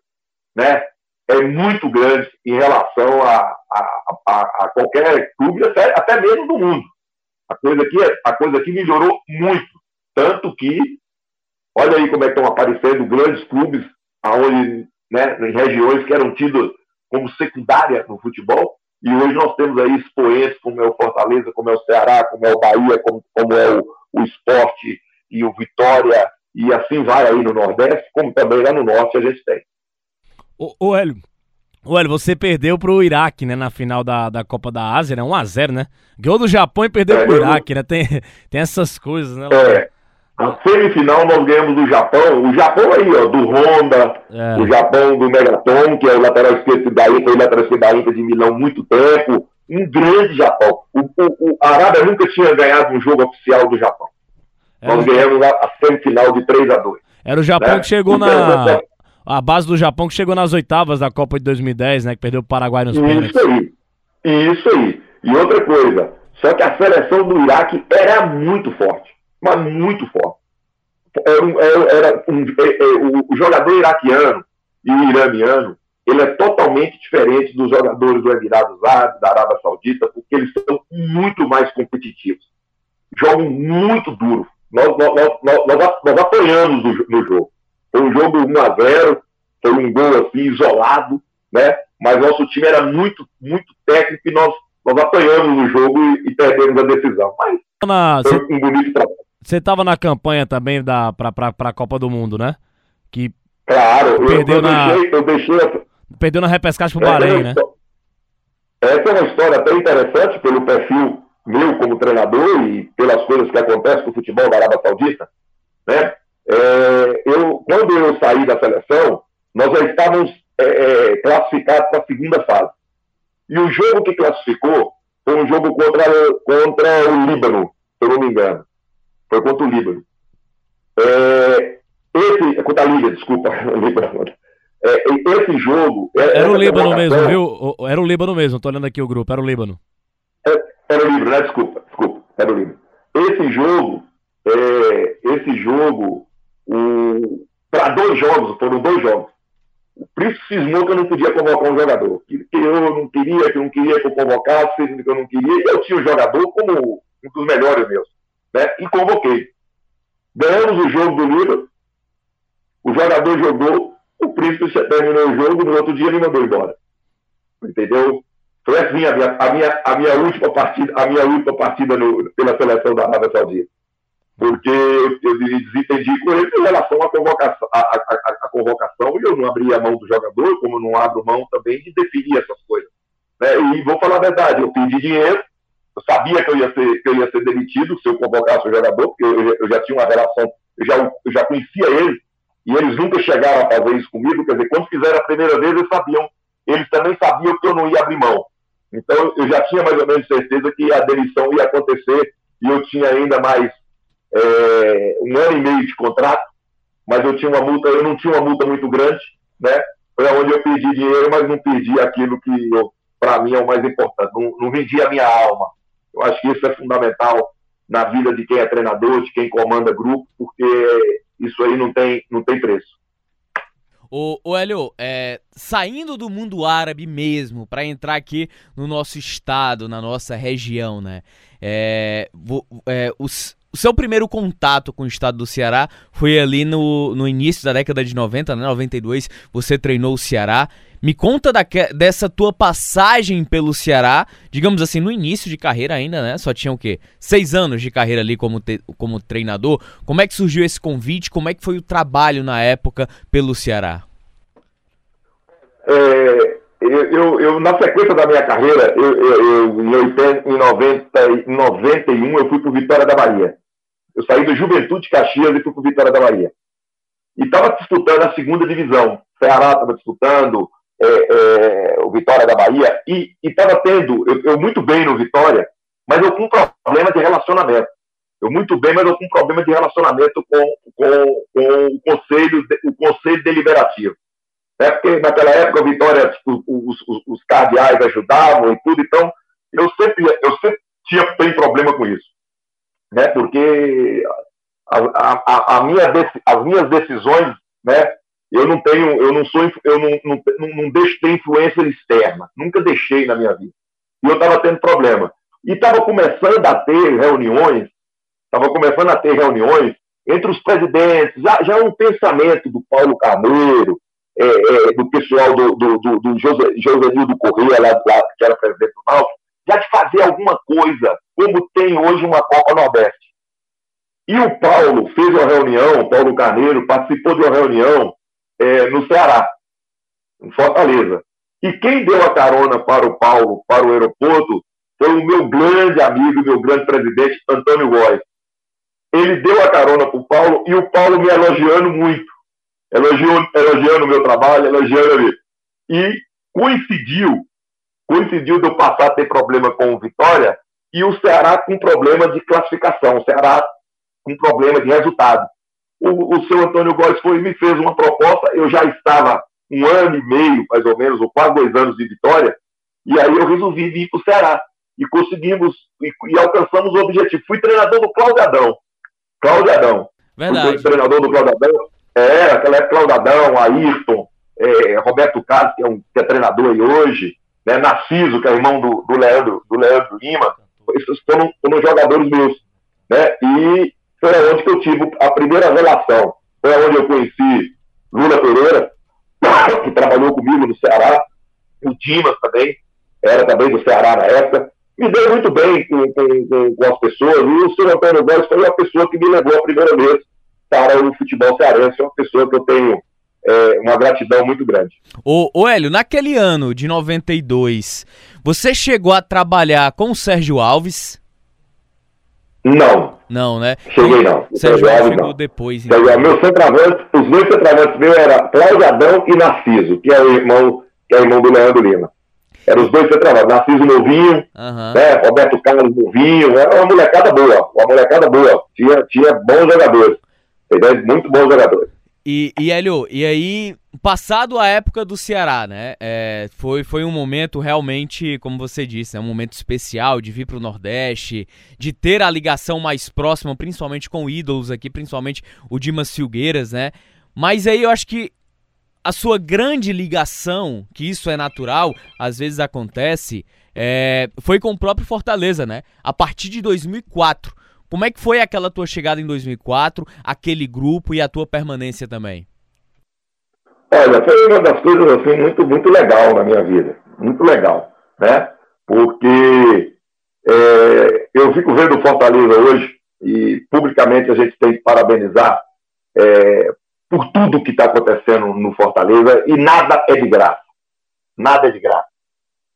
né? É muito grande em relação a, a, a, a qualquer clube, até, até mesmo do mundo. A coisa aqui, a coisa aqui melhorou muito. Tanto que, olha aí como é que estão aparecendo grandes clubes aonde, né, em regiões que eram tidas como secundária no futebol, e hoje nós temos aí expoentes como é o Fortaleza, como é o Ceará, como é o Bahia, como, como é o, o Esporte e o Vitória, e assim vai aí no Nordeste, como também lá no Norte a gente tem. Ô, ô Hélio, Olha, você perdeu pro Iraque, né, na final da, da Copa da Ásia, né? 1x0, né? Ganhou do Japão e perdeu é, pro Iraque, né? Tem, tem essas coisas, né? É. A semifinal nós ganhamos do Japão. O Japão aí, ó, do Honda, é. o Japão do Megaton, que é o lateral esquerdo da Inter, foi o lateral esquerdo da Inter de Milão muito tempo. Um grande Japão. O, o, o a Arábia nunca tinha ganhado um jogo oficial do Japão. Nós ganhamos a, a, semifinal de 3 a 2 Era o Japão né? que chegou então, na a base do Japão que chegou nas oitavas da Copa de 2010, né? Que perdeu o Paraguai nos pênaltis. Isso aí. Isso aí. E outra coisa, só que a seleção do Iraque era muito forte. Mas muito forte. Era, um, era um, é, é, o jogador iraquiano e o iraniano, ele é totalmente diferente dos jogadores do Emirados Árabes, da Arábia Saudita, porque eles são muito mais competitivos. Jogam muito duro. Nós, nós, nós, nós, apoiamos no, jogo. Foi um jogo 1 a 0 foi um gol assim, isolado, né? Mas nosso time era muito, muito técnico e nós, nós apanhamos no jogo e, e perdemos a decisão. Mas na, foi cê, um bonito trabalho. Você estava na campanha também da, para a Copa do Mundo, né? Que claro, perdeu eu, eu na, deixei, eu deixei Perdeu na repescagem pro Bahrein, né? Essa é uma história até interessante pelo perfil meu como treinador e pelas coisas que acontecem com o futebol da Arábia Saudita, né? É, eu, quando eu saí da seleção, nós já estávamos é, é, classificados para a segunda fase. E o jogo que classificou foi um jogo contra, contra o Líbano, se eu não me engano. Foi contra o Líbano. É, esse, contra a Líbia, desculpa, Líbano. É, esse jogo. É, era o Líbano mesmo, viu? Era o Líbano mesmo, estou olhando aqui o grupo, era o Líbano. É, era o Líbano, né? Desculpa, desculpa, era Líbano. Esse jogo, é, esse jogo para dois jogos, foram dois jogos. O Príncipe cismou que eu não podia convocar um jogador. Que, eu não queria, que eu não queria que eu convocasse, que eu não queria. Eu tinha o jogador como um dos melhores meus. Né? E convoquei. Ganhamos o jogo do Lula. O jogador jogou. O Príncipe terminou o jogo. No outro dia ele mandou embora. Entendeu? Foi assim a minha, a minha, a minha última partida, a minha última partida no, pela seleção da Arábia Saudita porque eu desentendi com ele em relação à convocação, à, à, à, convocação e eu não abri a mão do jogador, como não abro mão também de definir essas coisas. Né? E vou falar a verdade, eu pedi dinheiro, eu sabia que eu ia ser, que eu ia ser demitido se eu convocasse o jogador, porque eu, eu já tinha uma relação, eu já, eu já conhecia ele, e eles nunca chegaram a fazer isso comigo, quer dizer, quando fizeram a primeira vez, eles sabiam, eles também sabiam que eu não ia abrir mão. Então, eu já tinha mais ou menos certeza que a demissão ia acontecer, e eu tinha ainda mais é, um ano e meio de contrato, mas eu tinha uma multa, eu não tinha uma multa muito grande, né? Foi onde eu perdi dinheiro, mas não perdi aquilo que para mim é o mais importante. Não, não vendi a minha alma. Eu acho que isso é fundamental na vida de quem é treinador, de quem comanda grupo, porque isso aí não tem, não tem preço. O Hélio, é, saindo do mundo árabe mesmo, para entrar aqui no nosso estado, na nossa região, né? É, é, os, o seu primeiro contato com o estado do Ceará foi ali no, no início da década de 90, né? 92, você treinou o Ceará. Me conta da, dessa tua passagem pelo Ceará, digamos assim, no início de carreira ainda, né? Só tinha o quê? Seis anos de carreira ali como, te, como treinador. Como é que surgiu esse convite? Como é que foi o trabalho na época pelo Ceará? É, eu, eu, eu, na sequência da minha carreira, eu, eu, em, 80, em, 90, em 91, eu fui para Vitória da Bahia. Eu saí do Juventude Caxias e fui para Vitória da Bahia. E estava disputando a segunda divisão. Ceará estava disputando, é, é, o Vitória da Bahia, e estava tendo, eu, muito bem no Vitória, mas eu com um problema de relacionamento. Eu muito bem, mas eu com um problema de relacionamento com, com, com o, conselho, o conselho deliberativo. Né? Porque naquela época Vitória, tipo, os, os, os, cardeais ajudavam e tudo, então eu sempre, eu sempre tinha tem problema com isso. Né? Porque a, a, a minha, as minhas decisões, né? eu não tenho, eu não sou, eu não, não, não, não deixo ter influência externa, nunca deixei na minha vida. E eu estava tendo problema. E estava começando a ter reuniões, estava começando a ter reuniões entre os presidentes, já, já é um pensamento do Paulo Carneiro, é, é, do pessoal do, do, do, do José, Josenildo Corrêa, lá, lá, que era presidente do Náutico, já de fazer alguma coisa, como tem hoje uma Copa Nordeste. E o Paulo fez uma reunião, o Paulo Carneiro participou de uma reunião é, no Ceará, em Fortaleza. E quem deu a carona para o Paulo, para o aeroporto, foi o meu grande amigo, meu grande presidente, Antônio Góes. Ele deu a carona para o Paulo e o Paulo me elogiando muito elogiando, elogiando o meu trabalho, elogiando ali. E coincidiu, coincidiu de eu passar a ter problema com o Vitória e o Ceará com problema de classificação, o Ceará com problema de resultado. O, o seu Antônio Góes foi me fez uma proposta, eu já estava um ano e meio, mais ou menos, ou quase dois anos de Vitória, e aí eu resolvi vir para o Ceará. E conseguimos, e, e, alcançamos o objetivo. Fui treinador do Cláudio Adão. Cláudio Adão. Verdade. Fui treinador do Cláudio Adão. É, aquela época, Claudadão, Ayrton, é, Roberto Carlos, que é, um, que é treinador aí hoje, né, Narciso, que é irmão do, do, Leandro, do Leandro Lima, esses foram, foram jogadores meus. Né? E foi onde que eu tive a primeira relação. Foi onde eu conheci Lula Pereira, que trabalhou comigo no Ceará, o Dimas também, era também do Ceará na época. Me dei muito bem com, com, com as pessoas, e o senhor Antônio Góes foi a pessoa que me levou a primeira vez para o futebol cearense. É uma pessoa que eu tenho é, uma gratidão muito grande. Ô, ô Hélio, naquele ano de 92, você chegou a trabalhar com o Sérgio Alves? Não. Não, né? Cheguei não. O Sérgio Alves chegou não. depois. Então. Sérgio, meu centroavante, os dois centroavantes meus eram Cláudio Adão e Narciso, que é o irmão, que é irmão do Leandro Lima. Eram os dois centroavantes, Narciso novinho, uhum. né? Roberto Carlos novinho, era uma molecada boa, uma molecada boa. Tinha, tinha bons jogadores. Ele muito bons jogadores. E, e Hélio, e aí, passado a época do Ceará, né? É, foi, foi um momento realmente, como você disse, é um momento especial de vir para o Nordeste, de ter a ligação mais próxima, principalmente com ídolos aqui, principalmente o Dimas Filgueiras, né? Mas aí eu acho que a sua grande ligação, que isso é natural, às vezes acontece, é, foi com o próprio Fortaleza, né? A partir de 2004. Como é que foi aquela tua chegada em 2004, aquele grupo e a tua permanência também? Olha, foi uma das coisas assim muito muito legal na minha vida, muito legal, né? Porque é, eu fico vendo Fortaleza hoje e publicamente a gente tem que parabenizar é, por tudo que está acontecendo no Fortaleza e nada é de graça, nada é de graça.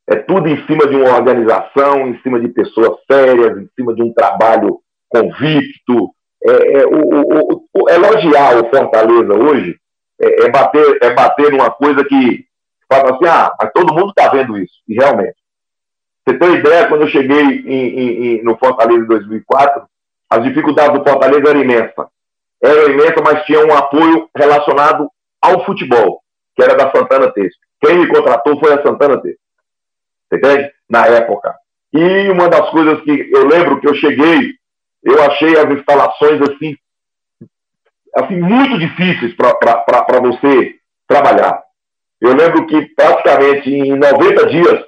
É tudo em cima de uma organização, em cima de pessoas sérias, em cima de um trabalho convicto. É, é, o, o, o, elogiar o Fortaleza hoje é, é, bater, é bater numa coisa que fala assim, ah, mas todo mundo está vendo isso, e realmente. Você tem ideia, quando eu cheguei em, em, no Fortaleza em 2004, as dificuldades do Fortaleza eram imensas. Era imensa, mas tinha um apoio relacionado ao futebol, que era da Santana Texto. Quem me contratou foi a Santana Texto. Você entende? Na época. E uma das coisas que eu lembro que eu cheguei eu achei as instalações assim, assim muito difíceis para você trabalhar. Eu lembro que praticamente em 90 dias,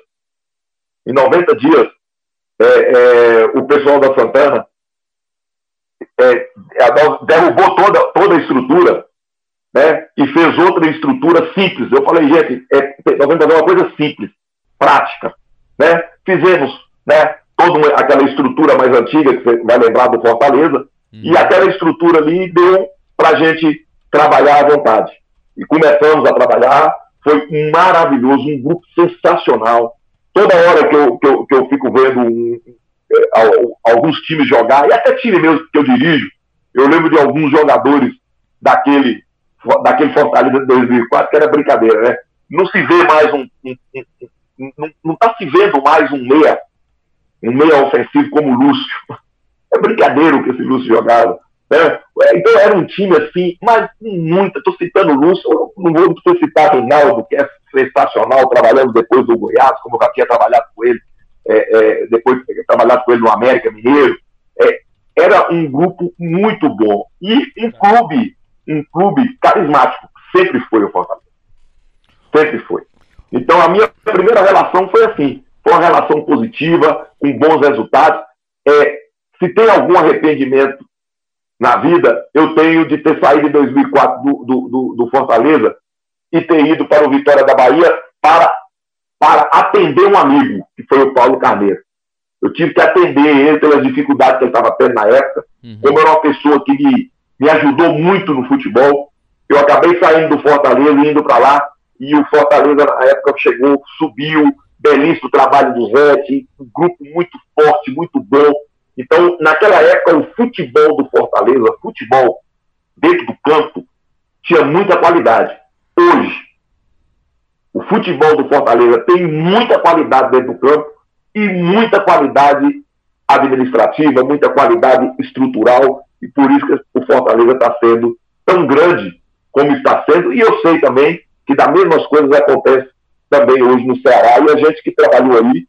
em 90 dias, é, é, o pessoal da Santana é, derrubou toda, toda a estrutura né, e fez outra estrutura simples. Eu falei, gente, é, nós vamos fazer uma coisa simples, prática. Né? Fizemos né, toda aquela estrutura mais antiga, que você vai lembrar do Fortaleza, uhum. e aquela estrutura ali deu para a gente trabalhar à vontade. E começamos a trabalhar, foi maravilhoso, um grupo sensacional. Toda hora que eu, que eu, que eu fico vendo um, é, alguns times jogar, e até time mesmo que eu dirijo, eu lembro de alguns jogadores daquele, daquele Fortaleza de 2004, que era brincadeira, né? Não se vê mais um. um, um, um não está se vendo mais um meia, um meia ofensivo como o Lúcio. É brincadeira o que esse Lúcio jogava. Né? É, então era um time assim, mas muito. Estou citando o Lúcio, não vou citar Reinaldo, que é sensacional, trabalhando depois do Goiás, como eu já tinha trabalhado com ele, é, é, depois trabalhado com ele no América Mineiro. É, era um grupo muito bom. E um clube, um clube carismático, sempre foi o Fortaleza. Sempre foi. Então a minha primeira relação foi assim, foi uma relação positiva, com bons resultados. É, se tem algum arrependimento na vida, eu tenho de ter saído em 2004 do, do, do, do Fortaleza e ter ido para o Vitória da Bahia para, para atender um amigo, que foi o Paulo Carneiro. Eu tive que atender ele pelas dificuldades que ele estava tendo na época. Uhum. Como era uma pessoa que me, me ajudou muito no futebol, eu acabei saindo do Fortaleza e indo para lá. E o Fortaleza, na época, chegou, subiu, belíssimo trabalho do Zé, um grupo muito forte, muito bom. Então, naquela época, o futebol do Fortaleza, futebol dentro do campo, tinha muita qualidade. Hoje, o futebol do Fortaleza tem muita qualidade dentro do campo e muita qualidade administrativa, muita qualidade estrutural, e por isso que o Fortaleza está sendo tão grande como está sendo, e eu sei também que das mesmas coisas acontecem também hoje no Ceará, e a gente que trabalhou ali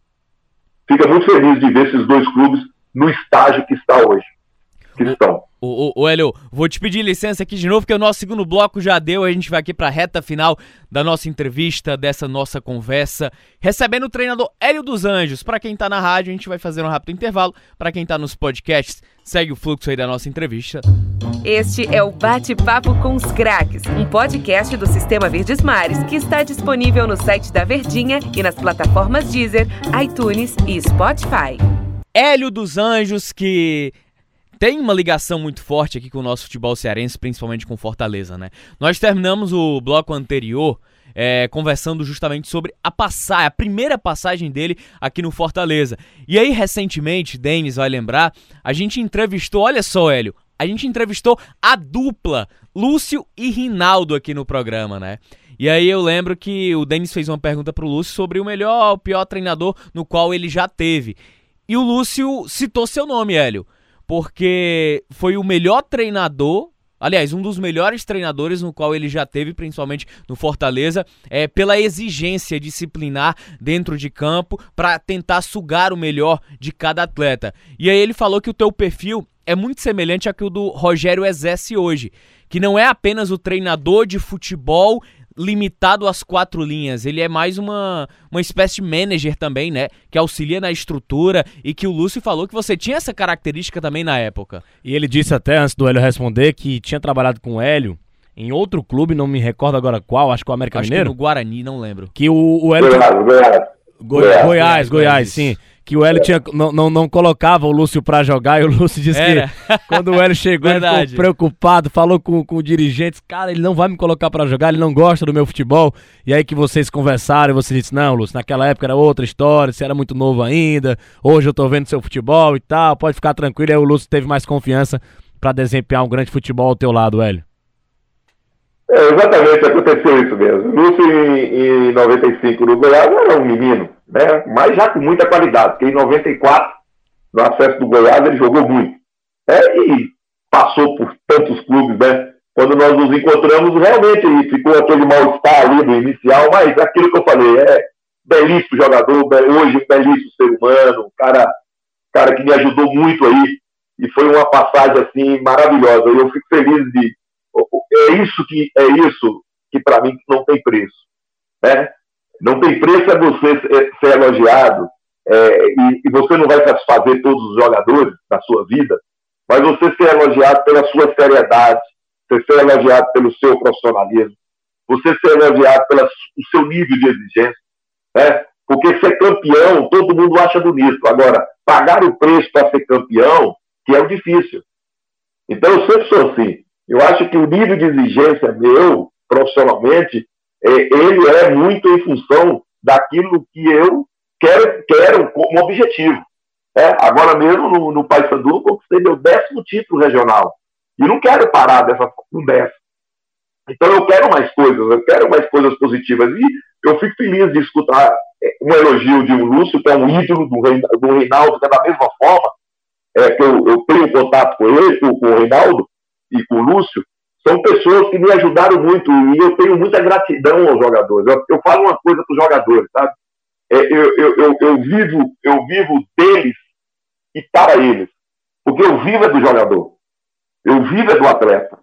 fica muito feliz de ver esses dois clubes no estágio que está hoje. Que estão. Ô, ô, ô, Hélio, vou te pedir licença aqui de novo, porque o nosso segundo bloco já deu. A gente vai aqui para a reta final da nossa entrevista, dessa nossa conversa, recebendo o treinador Hélio dos Anjos. Para quem tá na rádio, a gente vai fazer um rápido intervalo. Para quem tá nos podcasts, segue o fluxo aí da nossa entrevista. Este é o Bate-Papo com os Craques, um podcast do Sistema Verdes Mares que está disponível no site da Verdinha e nas plataformas Deezer, iTunes e Spotify. Hélio dos Anjos, que tem uma ligação muito forte aqui com o nosso futebol cearense, principalmente com Fortaleza, né? Nós terminamos o bloco anterior é, conversando justamente sobre a passagem, a primeira passagem dele aqui no Fortaleza. E aí, recentemente, Denis vai lembrar, a gente entrevistou, olha só, Hélio, a gente entrevistou a dupla Lúcio e Rinaldo aqui no programa, né? E aí eu lembro que o Denis fez uma pergunta pro Lúcio sobre o melhor, o pior treinador no qual ele já teve. E o Lúcio citou seu nome, Hélio porque foi o melhor treinador Aliás, um dos melhores treinadores no qual ele já teve, principalmente no Fortaleza, é pela exigência disciplinar dentro de campo para tentar sugar o melhor de cada atleta. E aí ele falou que o teu perfil é muito semelhante ao que o do Rogério exerce hoje, que não é apenas o treinador de futebol limitado às quatro linhas. Ele é mais uma, uma espécie de manager também, né? Que auxilia na estrutura e que o Lúcio falou que você tinha essa característica também na época. E ele disse até, antes do Hélio responder, que tinha trabalhado com o Hélio em outro clube, não me recordo agora qual, acho que o América acho Mineiro. Que no Guarani, não lembro. Que o, o Hélio... Goiás, Goiás. Goiás, Goiás, Goiás, sim que o Hélio tinha, não, não, não colocava o Lúcio pra jogar, e o Lúcio disse Era. que quando o Hélio chegou, ele ficou preocupado, falou com, com o dirigente, cara, ele não vai me colocar para jogar, ele não gosta do meu futebol. E aí que vocês conversaram, e você disse, não, Lúcio, naquela época era outra história, você era muito novo ainda, hoje eu tô vendo seu futebol e tal, pode ficar tranquilo. E aí o Lúcio teve mais confiança para desempenhar um grande futebol ao teu lado, Hélio. É, exatamente, aconteceu isso mesmo. Lúcio, em, em 95, no Goiás, era um menino né? mas já com muita qualidade, porque em 94, no acesso do Goiás, ele jogou muito. Né? E passou por tantos clubes, né? Quando nós nos encontramos, realmente ficou aquele mal-estar ali no inicial, mas aquilo que eu falei, é belíssimo jogador, hoje belíssimo ser humano, um cara, cara que me ajudou muito aí, e foi uma passagem assim maravilhosa. Eu fico feliz de. É isso que é isso que para mim não tem preço. Né? Não tem preço é você ser elogiado é, e, e, você não vai satisfazer todos os jogadores da sua vida, mas você ser elogiado pela sua seriedade, você ser elogiado pelo seu profissionalismo, você ser elogiado pelo seu nível de exigência, né? Porque ser campeão, todo mundo acha bonito. Agora, pagar o preço para ser campeão, que é o difícil. Então, eu sempre sou assim. Eu acho que o nível de exigência meu, profissionalmente, é, ele é muito em função daquilo que eu quero, quero como objetivo. É, agora mesmo, no, no Paysandu, conquistei meu décimo título regional. E não quero parar dessa, no décimo. Então eu quero mais coisas, eu quero mais coisas positivas. E eu fico feliz de escutar é, um elogio de um Lúcio, que é um ídolo do, do Reinaldo, que é da mesma forma, é, que eu, eu, tenho contato com ele, com, com o Reinaldo e com o Lúcio, são pessoas que me ajudaram muito e eu tenho muita gratidão aos jogadores. Eu, eu falo uma coisa para os jogadores, sabe? É, eu, eu, eu, eu, vivo, eu vivo deles e para eles. Porque eu vivo é do jogador. Eu vivo é do atleta.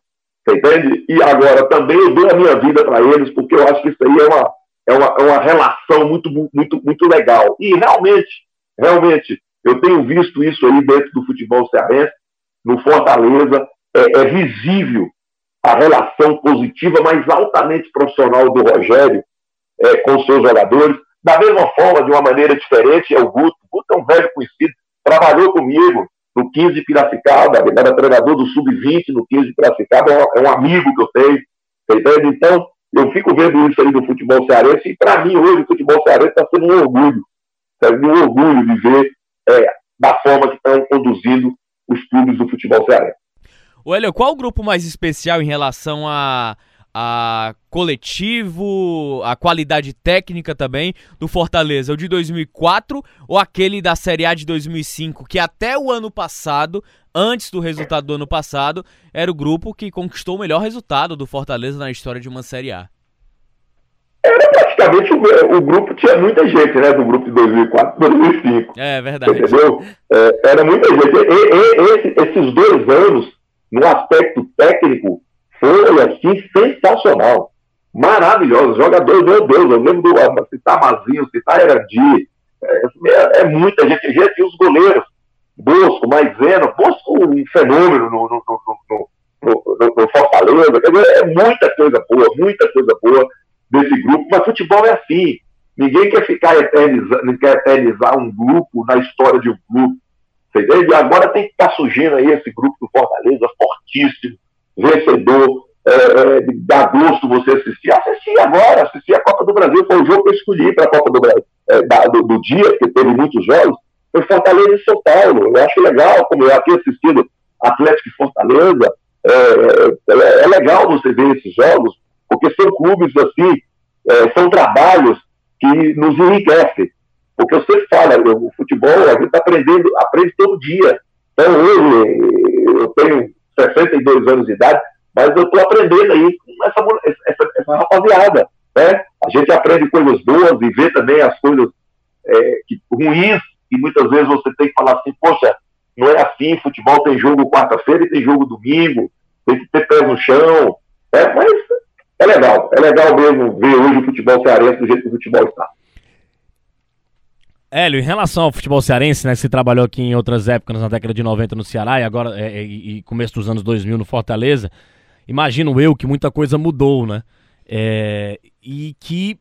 Você entende? E agora também eu dou a minha vida para eles, porque eu acho que isso aí é uma, é uma, é uma relação muito, muito, muito legal. E realmente, realmente, eu tenho visto isso aí dentro do futebol cearense, no Fortaleza, é, é visível a relação positiva, mas altamente profissional do Rogério é, com seus jogadores. Da mesma forma, de uma maneira diferente, é o Guto. O Guto é um velho conhecido, trabalhou comigo no 15 de Piracicaba, era treinador do Sub-20 no 15 de Piracicaba, é um amigo que eu tenho? Então, eu fico vendo isso aí do futebol cearense, e para mim hoje o futebol cearense está sendo um orgulho, está sendo um orgulho de ver é, da forma que estão conduzindo os clubes do futebol cearense. O Hélio, qual o grupo mais especial em relação a a coletivo, a qualidade técnica também do Fortaleza, o de 2004 ou aquele da Série A de 2005, que até o ano passado, antes do resultado do ano passado, era o grupo que conquistou o melhor resultado do Fortaleza na história de uma Série A. Era praticamente o, o grupo tinha muita gente, né? Do grupo de 2004 2005. É verdade. Entendeu? É, era muita gente. E, e, e, esses dois anos, no aspecto técnico, foi assim sensacional. Maravilhoso. Jogadores, meu Deus, eu lembro do ah, citar Mazinho, citar Erandi. É, é, é, muita gente. Gente, e os goleiros. Bosco, Maisena. Bosco, um fenômeno no, no, no, no, no Fortaleza. É muita coisa boa, muita coisa boa desse grupo. Mas futebol é assim. Ninguém quer ficar eternizando, quer eternizar um grupo na história de um grupo. E agora tem que estar surgindo aí esse grupo do Fortaleza fortíssimo vencedor, é, é, dá gosto você assistir. Assisti agora, assisti a Copa do Brasil, foi o jogo que eu escolhi para a Copa do Brasil é, da, do, do, dia, porque teve muitos jogos, foi Fortaleza e São Paulo. Eu acho legal, como eu aqui assistindo Atlético e Fortaleza, é, é, é, legal você ver esses jogos, porque são clubes assim, é, são trabalhos que nos enriquecem. Porque eu sempre falo, o futebol a gente está aprendendo, aprende todo dia. Então hoje eu tenho 62 anos de idade, mas eu estou aprendendo aí com essa, essa, essa, rapaziada. Né? A gente aprende coisas boas e vê também as coisas é, que, ruins, e muitas vezes você tem que falar assim, poxa, não é assim, futebol tem jogo quarta-feira e tem jogo domingo, tem que ter pés no chão. É, mas é legal, é legal mesmo ver hoje o futebol cearense do jeito que o futebol está. Hélio, em relação ao futebol cearense, né, você trabalhou aqui em outras épocas, na década de 90 no Ceará e agora é, é, e começo dos anos 2000 no Fortaleza, imagino eu que muita coisa mudou, né? É, e que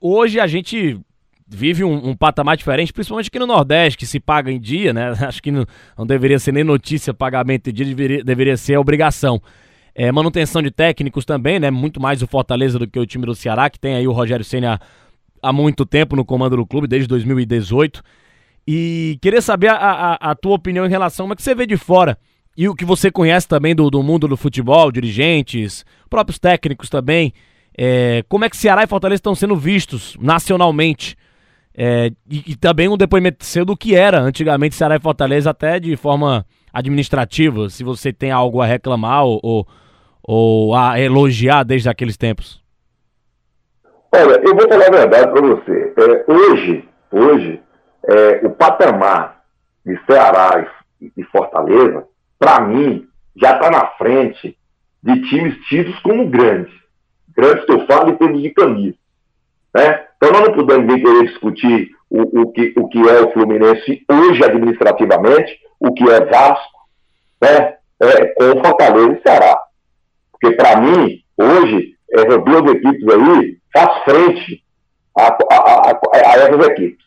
hoje a gente vive um, um, patamar diferente, principalmente aqui no Nordeste, que se paga em dia, né? Acho que não, não deveria ser nem notícia pagamento em dia, deveria, deveria ser obrigação. É, manutenção de técnicos também, né? Muito mais o Fortaleza do que o time do Ceará, que tem aí o Rogério Senna há muito tempo no comando do clube, desde 2018. E queria saber a, a, a tua opinião em relação como é que você vê de fora e o que você conhece também do, do mundo do futebol, dirigentes, próprios técnicos também. É, como é que Ceará e Fortaleza estão sendo vistos nacionalmente? É, e, e, também um depoimento seu do que era antigamente Ceará e Fortaleza, até de forma administrativa, se você tem algo a reclamar ou, ou, ou a elogiar desde aqueles tempos. Olha, eu vou falar a verdade para você. É, hoje, hoje é, o patamar de Ceará e, Fortaleza, para mim, já está na frente de times tidos como grandes. Grandes que eu falo em termos de camisa. Né? Então nós não podemos nem querer discutir o, o, que, o que é o Fluminense hoje administrativamente, o que é Vasco, né, é, com Fortaleza e Ceará. Porque, para mim, hoje, essas duas equipes aí faz frente a, a, a, a, essas equipes.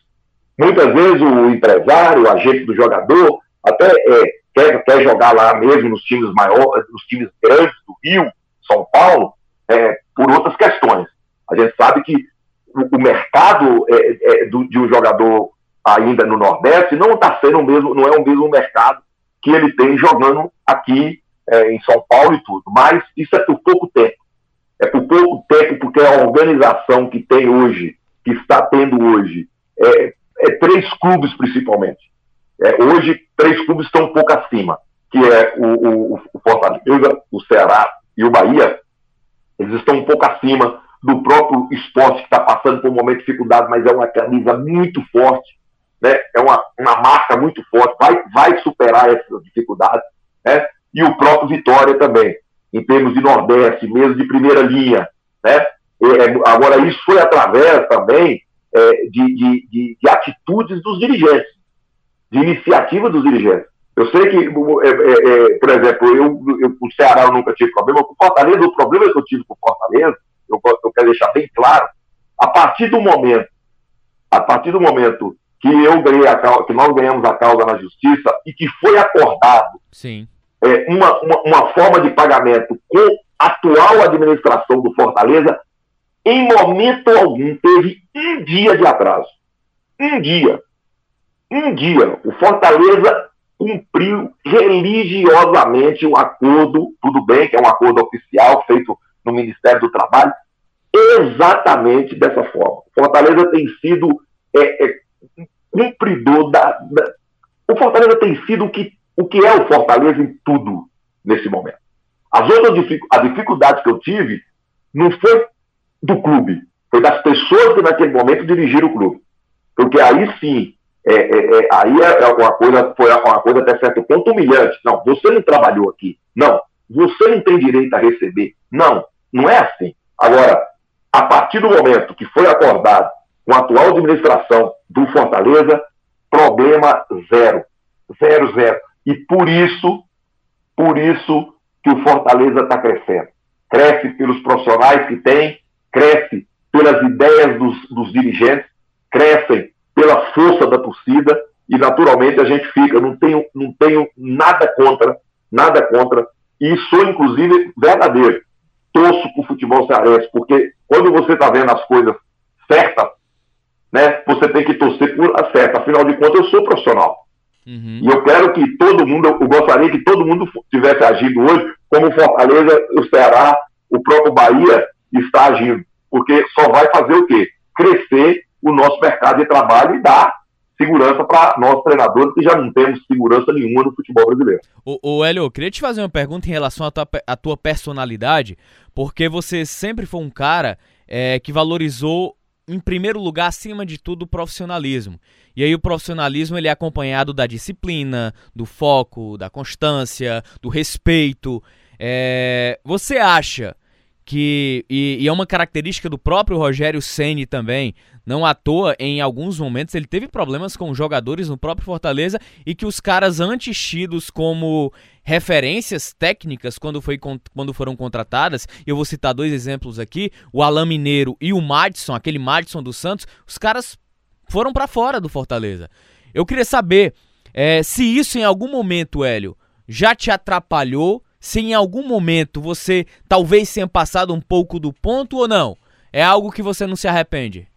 Muitas vezes o empresário, o agente do jogador, até é, quer, quer jogar lá mesmo nos times maiores, nos times grandes do Rio, São Paulo, é, por outras questões. A gente sabe que o, o mercado é, é, do, de um jogador ainda no Nordeste não está sendo o mesmo, não é o mesmo mercado que ele tem jogando aqui é, em São Paulo e tudo. Mas isso é por pouco tempo. É por pouco tempo porque a organização que tem hoje, que está tendo hoje, é, é três clubes principalmente. É, hoje, três clubes estão um pouco acima, que é o, o, o Fortaleza, o Ceará e o Bahia. Eles estão um pouco acima do próprio esporte que está passando por um momento de dificuldade, mas é uma camisa muito forte, né? é uma, uma marca muito forte, vai, vai superar essas dificuldades. Né? E o próprio Vitória também, em termos de Nordeste, mesmo de primeira linha. Né? É, agora, isso foi através também é, de, de, de, de, atitudes dos dirigentes, de iniciativa dos dirigentes. Eu sei que, é, é, é por exemplo, eu, eu, o Ceará eu nunca tive problema, com o Fortaleza, o problema que eu tive com o Fortaleza eu, eu quero deixar bem claro, a partir do momento, a partir do momento que eu ganhei a causa, que nós ganhamos a causa na justiça e que foi acordado Sim. É, uma, uma, uma forma de pagamento com a atual administração do Fortaleza, em momento algum teve um dia de atraso. Um dia. Um dia. O Fortaleza cumpriu religiosamente um acordo, tudo bem que é um acordo oficial feito no Ministério do Trabalho, exatamente dessa forma. Fortaleza tem sido é, é, cumpridor da, da, O Fortaleza tem sido o que, o que é o Fortaleza em tudo nesse momento. As outras as dificuldades que eu tive não foi do clube, foi das pessoas que naquele momento dirigiram o clube. Porque aí sim, é, é, é aí é, é uma coisa, foi uma coisa até certo ponto humilhante. Não, você não trabalhou aqui. Não, você não tem direito a receber. Não, não é assim. Agora, a partir do momento que foi acordado com a atual administração do Fortaleza, problema zero. Zero, zero. E por isso, por isso que o Fortaleza está crescendo. Cresce pelos profissionais que tem, cresce pelas ideias dos, dos dirigentes, crescem pela força da torcida e naturalmente a gente fica, não tenho, não tenho nada contra, nada contra, e sou inclusive verdadeiro torço para o futebol cearense, porque quando você está vendo as coisas certas, né, você tem que torcer por a certa. Afinal de contas, eu sou profissional. Uhum. E eu quero que todo mundo, eu gostaria que todo mundo tivesse agindo hoje como o Fortaleza, o Ceará, o próprio Bahia está agindo. Porque só vai fazer o quê? Crescer o nosso mercado de trabalho e dar segurança para nós treinadores que já não temos segurança nenhuma no futebol brasileiro. O, o Hélio, eu queria te fazer uma pergunta em relação à tua, à tua personalidade, porque você sempre foi um cara é, que valorizou em primeiro lugar, acima de tudo, o profissionalismo. E aí o profissionalismo ele é acompanhado da disciplina, do foco, da constância, do respeito. É... Você acha que e, e, é uma característica do próprio Rogério Ceni também. Não à toa, em alguns momentos ele teve problemas com jogadores no próprio Fortaleza e que os caras antes tidos como referências técnicas quando, foi, quando foram contratadas, eu vou citar dois exemplos aqui, o Alain Mineiro e o Madison, aquele Madison dos Santos, os caras foram para fora do Fortaleza. Eu queria saber é, se isso em algum momento, Hélio, já te atrapalhou se em algum momento você talvez tenha passado um pouco do ponto ou não? É algo que você não se arrepende?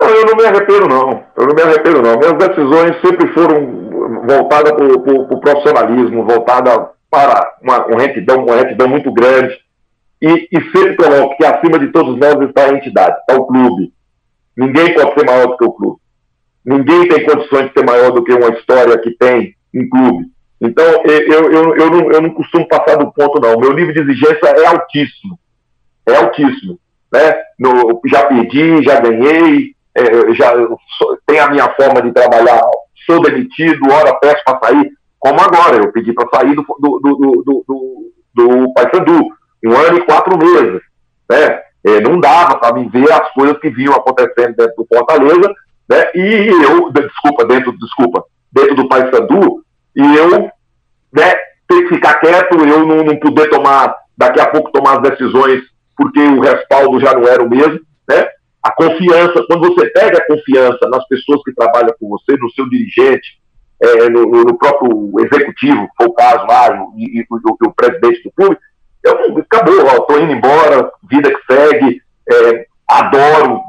Eu não me arrependo, não. Eu não me arrependo, não. Minhas decisões sempre foram voltadas para o profissionalismo, voltadas para uma, uma, retidão, uma retidão muito grande. E, e sempre coloco que acima de todos nós está a entidade, está o clube. Ninguém pode ser maior do que o clube. Ninguém tem condições de ser maior do que uma história que tem um clube. Então, eu, eu, eu, não, eu não costumo passar do ponto, não. Meu nível de exigência é altíssimo. É altíssimo. Né? No, já pedi, já ganhei, é, já tenho a minha forma de trabalhar, sou demitido, hora peço para sair, como agora. Eu pedi para sair do, do, do, do, do, do Paysandu, um ano e quatro meses. Né? É, não dava para me ver as coisas que vinham acontecendo dentro do Fortaleza, né? e eu, desculpa, dentro, desculpa, dentro do Paysandu, e eu né, ter que ficar quieto, eu não, não poder tomar, daqui a pouco tomar as decisões, porque o respaldo já não era o mesmo, né? A confiança, quando você pega a confiança nas pessoas que trabalham com você, no seu dirigente, é, no, no, próprio executivo, foi o caso lá, e, e, o, o, presidente do clube, eu acabou, estou indo embora, vida que segue, é, adoro,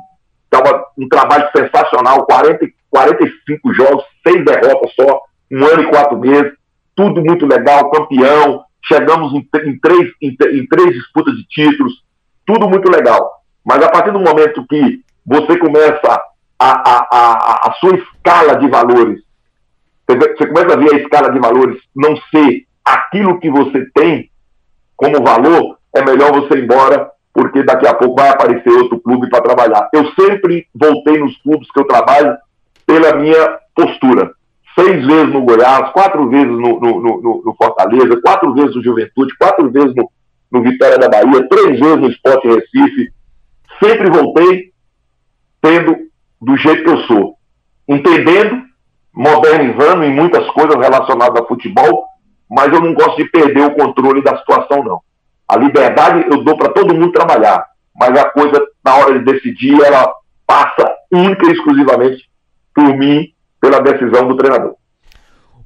estava um trabalho sensacional, 40, 45 jogos, seis derrotas só, um ano e quatro meses, tudo muito legal, campeão, chegamos em, em três, em, em três disputas de títulos, tudo muito legal. Mas a partir do momento que você começa a, a, a, a sua escala de valores, você começa a ver a escala de valores não ser aquilo que você tem como valor, é melhor você ir embora, porque daqui a pouco vai aparecer outro clube para trabalhar. Eu sempre voltei nos clubes que eu trabalho pela minha postura. Seis vezes no Goiás, quatro vezes no, no, no, no Fortaleza, quatro vezes no Juventude, quatro vezes no, Vitória da Bahia, três vezes no Esporte Recife. Sempre voltei tendo do jeito que eu sou. Entendendo, modernizando em muitas coisas relacionadas a futebol, mas eu não gosto de perder o controle da situação, não. A liberdade eu dou para todo mundo trabalhar, mas a coisa, na hora de decidir, ela passa única e exclusivamente por mim, pela decisão do treinador.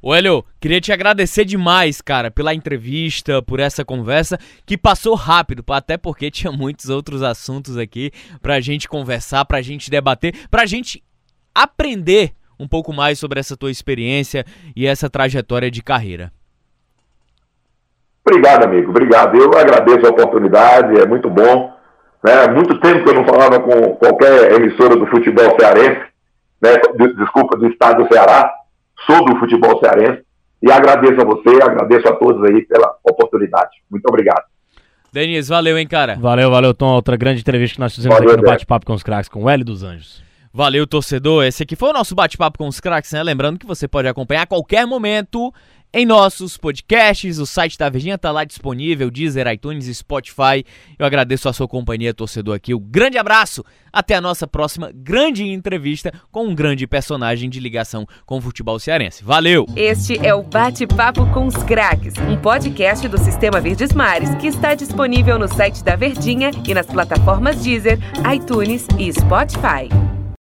Ô Helio, queria te agradecer demais, cara, pela entrevista, por essa conversa, que passou rápido, até porque tinha muitos outros assuntos aqui pra gente conversar, pra gente debater, pra gente aprender um pouco mais sobre essa tua experiência e essa trajetória de carreira. Obrigado, amigo. Obrigado. Eu agradeço a oportunidade, é muito bom. Né? Muito tempo que eu não falava com qualquer emissora do futebol cearense, né? desculpa, do estado do Ceará sobre o futebol cearense. E agradeço a você, agradeço a todos aí pela oportunidade. Muito obrigado. Denis, valeu, hein, cara? Valeu, valeu, Tom. Outra grande entrevista que nós fizemos valeu, aqui no Bate-Papo com os Craques, com o Hélio dos Anjos. Valeu, torcedor. Esse aqui foi o nosso bate-papo com os craques, né? Lembrando que você pode acompanhar a qualquer momento em nossos podcasts. O site da Verdinha tá lá disponível, Deezer, iTunes, Spotify. Eu agradeço a sua companhia, torcedor aqui. Um grande abraço. Até a nossa próxima grande entrevista com um grande personagem de ligação com o futebol cearense. Valeu! Este é o Bate-Papo com os Craques, um podcast do Sistema Verdes Mares que está disponível no site da Verdinha e nas plataformas Deezer, iTunes e Spotify.